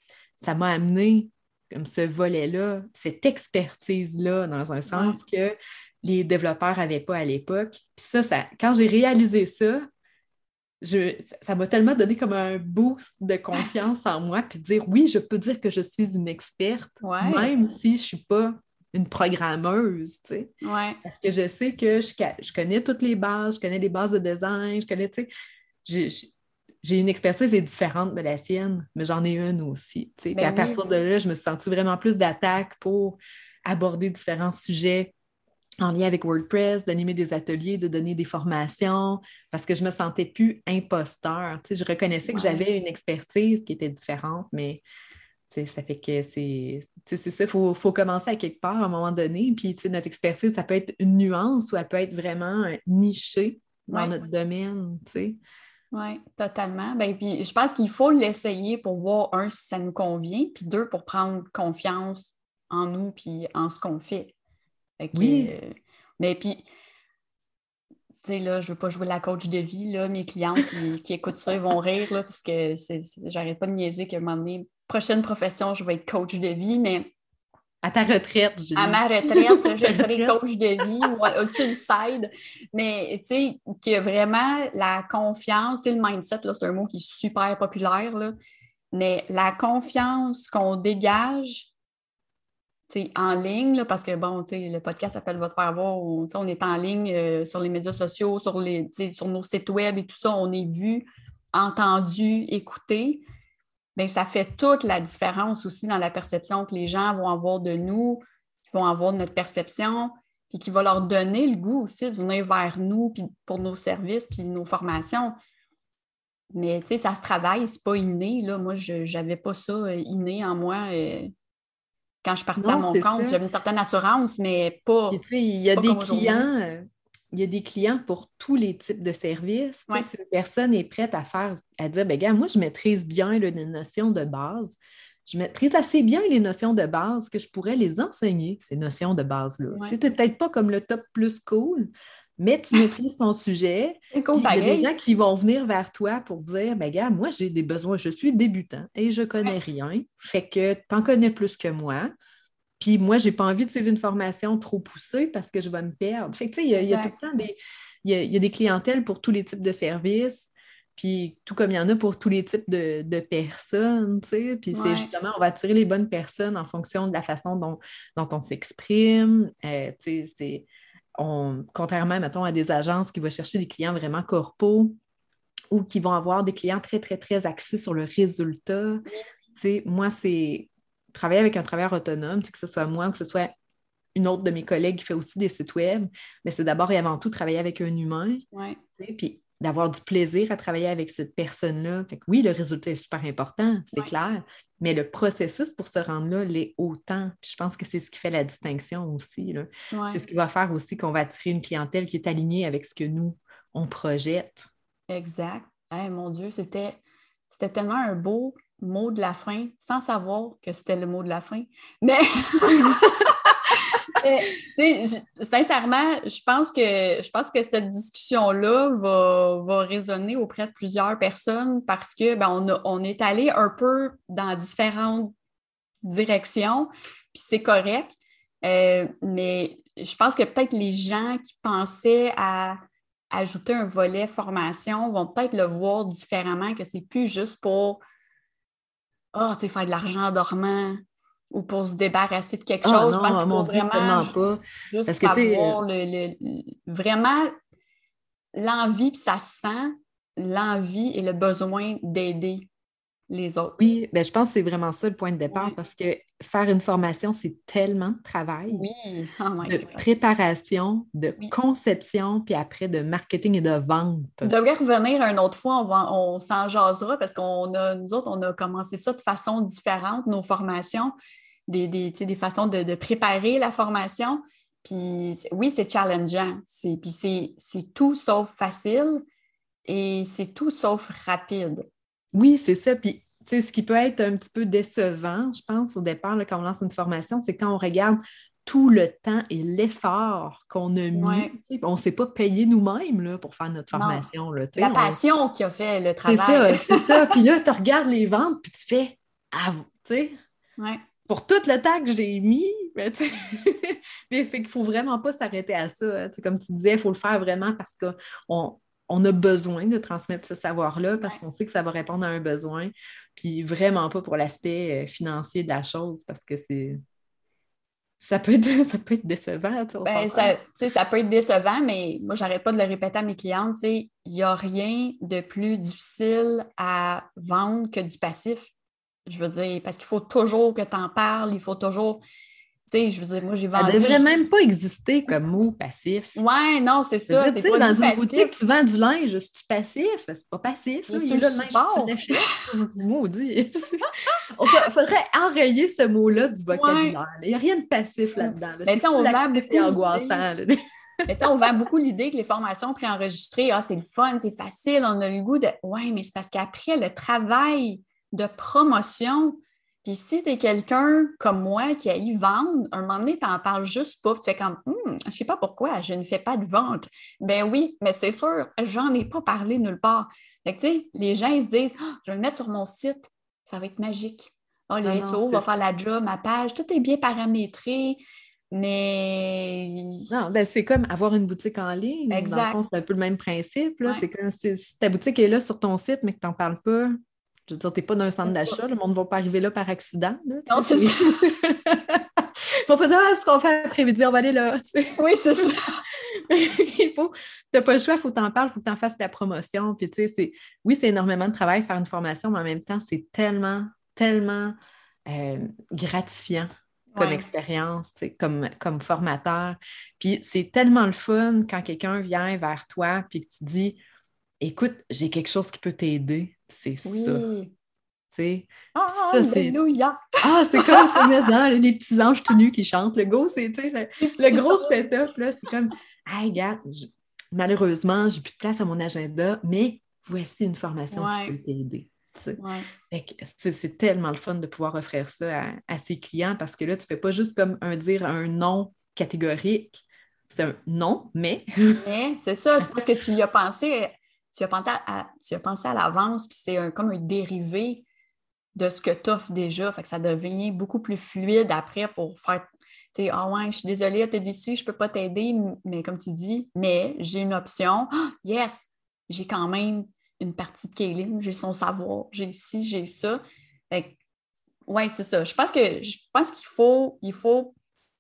ça m'a amené comme ce volet-là, cette expertise-là, dans un sens que les développeurs n'avaient pas à l'époque. Puis ça, ça, quand j'ai réalisé ça, ça m'a tellement donné comme un boost de confiance en moi, puis dire oui, je peux dire que je suis une experte, même si je ne suis pas une programmeuse, tu sais. Parce que je sais que je, connais toutes les bases, je connais les bases de design, je connais, tu sais, j'ai une expertise qui est différente de la sienne, mais j'en ai une aussi, tu sais. puis à ben partir de là, je me suis sentie vraiment plus d'attaque pour aborder différents sujets en lien avec WordPress, d'animer des ateliers, de donner des formations, parce que je me sentais plus imposteur. Tu je reconnaissais que j'avais une expertise qui était différente, mais ça fait que c'est ça, il faut, commencer à quelque part à un moment donné. Puis notre expertise, ça peut être une nuance ou elle peut être vraiment nichée dans notre domaine. Oui, totalement. Ben, puis je pense qu'il faut l'essayer pour voir, un, si ça nous convient, puis deux, pour prendre confiance en nous puis en ce qu'on fait oui. Euh, mais puis, tu sais, là, je veux pas jouer la coach de vie, là, mes clientes qui, écoutent ça, ils vont rire, là, parce que j'arrête pas de niaiser qu'à un moment donné, prochaine profession, je vais être coach de vie, mais à ta retraite, Julie. À ma retraite, je serai *laughs* coach de vie ou au suicide. Mais tu sais, que vraiment la confiance, le mindset, c'est un mot qui est super populaire, là, mais la confiance qu'on dégage en ligne, parce que bon, le podcast s'appelle Va te faire voir, on, est en ligne euh, sur les médias sociaux, sur, nos sites web et tout ça, on est vu, entendu, écouté. Bien, ça fait toute la différence aussi dans la perception que les gens vont avoir de nous, qui vont avoir de notre perception, puis qui va leur donner le goût aussi de venir vers nous pour nos services puis nos formations. Mais ça se travaille, c'est pas inné. Là. Moi, je n'avais pas ça euh, inné en moi. Euh, quand je partais à mon compte, j'avais une certaine assurance, mais pas. il y a des clients, euh, il y a des clients pour tous les types de services. Si une personne est prête à faire, à dire, ben gars, moi, je maîtrise bien les notions de base. Je maîtrise assez bien les notions de base que je pourrais les enseigner, ces notions de base-là. Tu n'es peut-être pas comme le top plus cool, mais tu maîtrises ton sujet. il y a des gens qui vont venir vers toi pour dire ben gars, moi j'ai des besoins, je suis débutant et je connais rien. Fait que tu en connais plus que moi. Puis moi, je n'ai pas envie de suivre une formation trop poussée parce que je vais me perdre. Fait que tu sais, il y, a tout le temps des. Il y, a, des clientèles pour tous les types de services. Puis tout comme il y en a pour tous les types de, personnes, tu sais. Puis c'est justement, on va attirer les bonnes personnes en fonction de la façon dont, on s'exprime. Euh, tu sais, c'est contrairement, mettons, à des agences qui vont chercher des clients vraiment corpaux ou qui vont avoir des clients très, très, très axés sur le résultat. Moi, c'est travailler avec un travailleur autonome, que ce soit moi ou que ce soit une autre de mes collègues qui fait aussi des sites web, mais c'est d'abord et avant tout travailler avec un humain. Puis d'avoir du plaisir à travailler avec cette personne-là. oui, le résultat est super important, c'est clair, mais le processus pour se rendre là l'est autant. je pense que c'est ce qui fait la distinction aussi. C'est ce qui va faire aussi qu'on va attirer une clientèle qui est alignée avec ce que nous, on projette. Exact. mon Dieu, c'était, c'était tellement un beau mot de la fin, sans savoir que c'était le mot de la fin. Mais *laughs* *laughs* sincèrement, je pense que je pense que cette discussion-là va, va, résonner auprès de plusieurs personnes parce que ben, on, est allé un peu dans différentes directions, puis c'est correct. Euh, mais je pense que peut-être les gens qui pensaient à ajouter un volet formation vont peut-être le voir différemment, que c'est plus juste pour oh, faire de l'argent dormant ou pour se débarrasser de quelque ah chose. je pense qu'il faut vraiment pas? juste Parce avoir le, vraiment l'envie, puis ça sent l'envie et le besoin d'aider les autres. Oui, ben, je pense que c'est vraiment ça le point de départ parce que faire une formation, c'est tellement de travail. Oui, *laughs* oh de préparation, de conception, puis après de marketing et de vente. Je devrais revenir une autre fois, on, on s'en jasera parce qu'on a, nous autres, on a commencé ça de façon différente, nos formations des, des, façons de, préparer la formation. Puis oui, c'est challengeant. Puis c'est tout sauf facile et c'est tout sauf rapide. Oui, c'est ça. Puis ce qui peut être un petit peu décevant, je pense, au départ, quand on lance une formation, c'est quand on regarde tout le temps et l'effort qu'on a mis. On ne s'est pas payé nous-mêmes pour faire notre formation. Là, la passion qui a fait le travail. C'est ça, c'est ça. Puis là, tu regardes les ventes, puis tu fais Ah, tu sais. Ouais pour tout le temps que j'ai mis. Mais il *laughs* qu'il ne faut vraiment pas s'arrêter à ça. Hein. Comme tu disais, il faut le faire vraiment parce qu'on on a besoin de transmettre ce savoir-là parce qu'on sait que ça va répondre à un besoin. Puis vraiment pas pour l'aspect euh, financier de la chose parce que c'est. Ça peut, être, *laughs* ça peut être décevant. Ben, ça, ça peut être décevant, mais moi, j'arrête pas de le répéter à mes clientes. Il n'y a rien de plus difficile à vendre que du passif. Je veux dire, parce qu'il faut toujours que tu en parles, il faut toujours. Tu sais, je veux dire, moi, j'ai vendu. Ça devrait même pas exister comme mot passif. Ouais, non, c'est ça. C'est pas dans une passif. boutique, tu vends du linge, c'est passif? C'est pas passif. C'est le linge tu *laughs* maudit. *laughs* Il faudrait enrayer ce mot-là du vocabulaire. Il n'y a rien de passif là-dedans. Mais tu on vend beaucoup. angoissant. Mais *laughs* on vend beaucoup l'idée que les formations préenregistrées, ah, c'est le fun, c'est facile, on a le goût de. Oui, mais c'est parce qu'après, le travail de promotion. Puis si tu es quelqu'un comme moi qui a y vendre, un moment donné, tu n'en parles juste pas. Tu fais comme, hum, je ne sais pas pourquoi, je ne fais pas de vente. Ben oui, mais c'est sûr, j'en ai pas parlé nulle part. Fait tu sais, les gens, ils se disent, ah, je vais le mettre sur mon site, ça va être magique. Oh, le SEO va faire la job, ma page, tout est bien paramétré. Mais. Non, ben c'est comme avoir une boutique en ligne. Exact. c'est un peu le même principe. C'est comme si, ta boutique est là sur ton site, mais que tu n'en parles pas, je veux dire, tu n'es pas dans un centre d'achat, le monde ne va pas arriver là par accident. non, c'est ça. *laughs* faut pas dire ah, ce qu'on fait après-midi, on va aller là. Oui, c'est ça. *laughs* il faut, tu n'as pas le choix, il faut t'en parler, il faut que tu en fasses ta promotion. Puis, tu sais, oui, c'est énormément de travail faire une formation, mais en même temps, c'est tellement, tellement euh, gratifiant comme expérience, comme, comme formateur. Puis c'est tellement le fun quand quelqu'un vient vers toi puis que tu dis Écoute, j'ai quelque chose qui peut t'aider. C'est ça. C'est Alléluia! Ah, c'est comme ça, les petits anges tout nus qui chantent. Le go, c'est le, *laughs* le gros setup, là, c'est comme Hey, regarde, malheureusement, j'ai plus de place à mon agenda, mais voici une formation qui peut t'aider. C'est tellement le fun de pouvoir offrir ça à, ses clients parce que là, tu ne fais pas juste comme un dire un non catégorique. C'est un non, mais. mais c'est ça, c'est parce que tu y as pensé, tu as pensé à, tu as pensé à l'avance, puis c'est comme un dérivé de ce que tu offres déjà. Fait que ça devient beaucoup plus fluide après pour faire. Tu ah ouais, je suis désolée, tu es déçu, je ne peux pas t'aider, mais comme tu dis, mais j'ai une option. yes, j'ai quand même une partie de Kaylin, j'ai son savoir, j'ai ci, j'ai ça. Oui, c'est ça. Je pense que je pense qu'il faut, il faut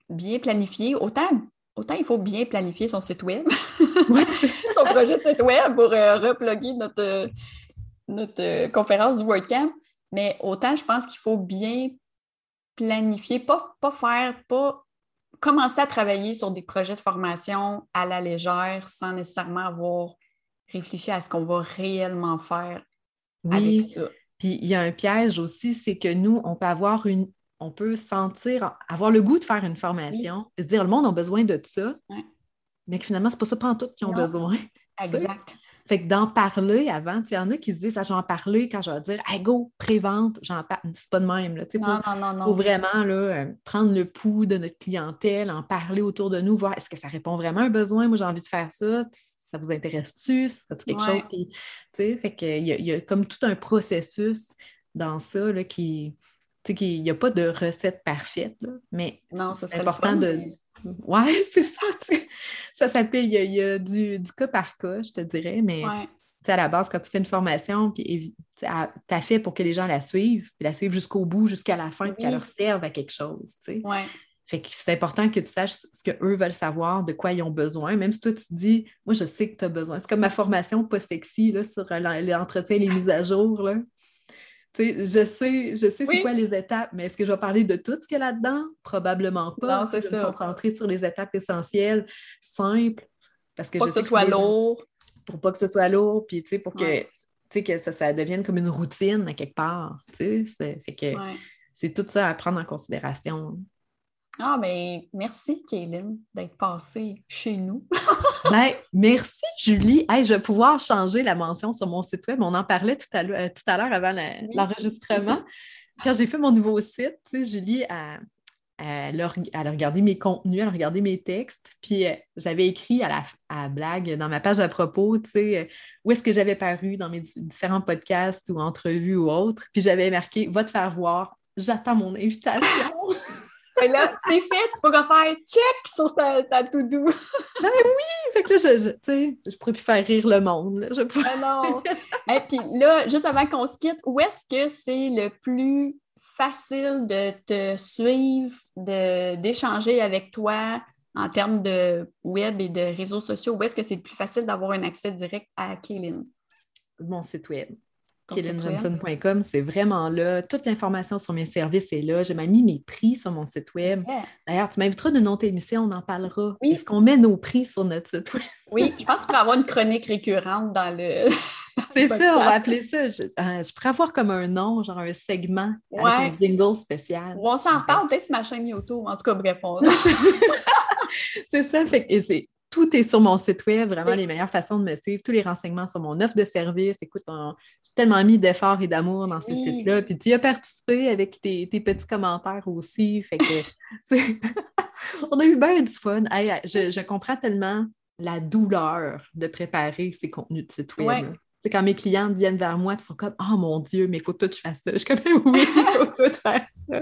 bien planifier. Autant, autant il faut bien planifier son site web, *laughs* *laughs* son projet de site web pour euh, reploguer notre, notre euh, conférence du WordCamp, mais autant je pense qu'il faut bien planifier, pas, pas faire, pas commencer à travailler sur des projets de formation à la légère sans nécessairement avoir réfléchir à ce qu'on va réellement faire avec ça. Puis il y a un piège aussi, c'est que nous, on peut avoir une, on peut sentir, avoir le goût de faire une formation, et se dire le monde a besoin de ça, mais que finalement, c'est pas ça pas tout qui ont besoin. *laughs* Exact. Fait que d'en parler avant, il y en a qui se disent, ah, j'en parler quand je vais dire, hey, go, prévente, j'en parle. C'est pas de même. Là, non, non, non, non. faut vraiment là, euh, prendre le pouls de notre clientèle, en parler autour de nous, voir est-ce que ça répond vraiment à un besoin. Moi, j'ai envie de faire ça ça vous intéresse-tu? C'est quelque chose qui. Tu sais, fait qu'il y, a, y a comme tout un processus dans ça là, qui. Sais, il n'y a pas de recette parfaite, là, mais c'est important de. Ouais, *laughs* c'est ça. Ça s'appelle, il y, a, du, du, cas par cas, je te dirais, mais à la base, quand tu fais une formation, puis tu as fait pour que les gens la suivent, puis la suivent jusqu'au bout, jusqu'à la fin, qu'elle leur serve à quelque chose. Tu sais. Fait que c'est important que tu saches ce qu'eux veulent savoir, de quoi ils ont besoin, même si toi tu te dis, moi je sais que tu as besoin. C'est comme ma formation pas sexy là, sur l'entretien, les mises à jour. Là. Je sais, je sais c'est quoi les étapes, mais est-ce que je vais parler de tout ce qu'il y a là-dedans? Probablement pas. Non, c'est ça. Me concentrer sur les étapes essentielles, simples? Parce que pour je que ce soit lourd. Pour pas que ce soit lourd, puis pour que, que ça, ça, devienne comme une routine à quelque part. Fait que c'est tout ça à prendre en considération. Ah, mais merci, Kaylin, d'être passée chez nous. *laughs* ben, merci, Julie. je vais pouvoir changer la mention sur mon site web. On en parlait tout à l'heure avant l'enregistrement. Quand j'ai fait mon nouveau site, Julie a, elle a, regardé mes contenus, elle a regardé mes textes, puis euh, j'avais écrit à la à blague dans ma page à propos, tu sais, euh, où est-ce que j'avais paru dans mes différents podcasts ou entrevues ou autres, puis j'avais marqué « Va te faire voir, j'attends mon invitation ». Et là, c'est fait, tu pourras faire check sur ta, ta to-do. ben oui! Fait que là, je, je, je pourrais plus faire rire le monde. Je pourrais... ah non! Et puis là, juste avant qu'on se quitte, où est-ce que c'est le plus facile de te suivre, d'échanger avec toi en termes de web et de réseaux sociaux? Où est-ce que c'est le plus facile d'avoir un accès direct à Kaylin? Mon site web. KellenJohnson.com, c'est vraiment là. Toute l'information sur mes services est là. J'ai même mis mes prix sur mon site web. D'ailleurs, tu m'inviteras de notre émission, on en parlera. Est-ce qu'on met nos prix sur notre site web? Oui, je pense qu'il pourrait avoir une chronique récurrente dans le. *laughs* C'est ça, on va appeler ça. Je, euh, pourrais avoir comme un nom, genre un segment avec un jingle spécial. on s'en parle peut-être sur ma chaîne YouTube. En tout cas, bref, on... *laughs* c'est ça. Fait, c'est tout est sur mon site web, vraiment les meilleures façons de me suivre, tous les renseignements sur mon offre de service. Écoute, j'ai tellement mis d'efforts et d'amour dans ce site-là. Puis tu as participé avec tes, petits commentaires aussi. Fait que *laughs* *laughs* on a eu bien du fun. je, comprends tellement la douleur de préparer ces contenus de site web. C'est quand mes clientes viennent vers moi et sont comme Oh mon Dieu, mais il faut tout que je fasse ça. Je suis comme Oui, il faut tout faire ça.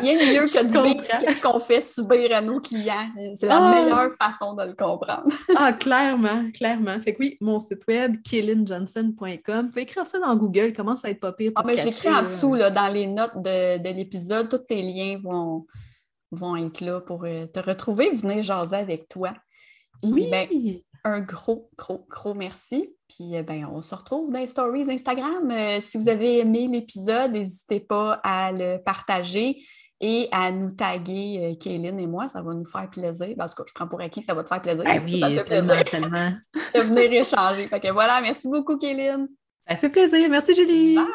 Rien de mieux que de vivre qu'est-ce qu'on fait subir à nos clients. C'est la ah! meilleure façon de le comprendre. *laughs* ah, clairement, clairement. Fait que oui, mon site web, killinjohnson.com. Vous pouvez écrire ça dans Google, commence à être pas pire. Ah, mais je l'écris en dessous, là, dans les notes de, de l'épisode. Tous tes liens vont vont être là pour euh, te retrouver, venir jaser avec toi. oui! Ben, un gros, gros, gros merci. Puis ben, on se retrouve dans les stories Instagram. si vous avez aimé l'épisode, n'hésitez pas à le partager et à nous taguer euh, et moi. Ça va nous faire plaisir. Ben, en tout cas, je prends pour acquis, ça va te faire plaisir. Ah oui, ça fait tellement, tellement. *laughs* de venir échanger. Fait que voilà, merci beaucoup, Kéline. Ça fait plaisir. Merci, Julie. Bye!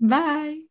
Bye!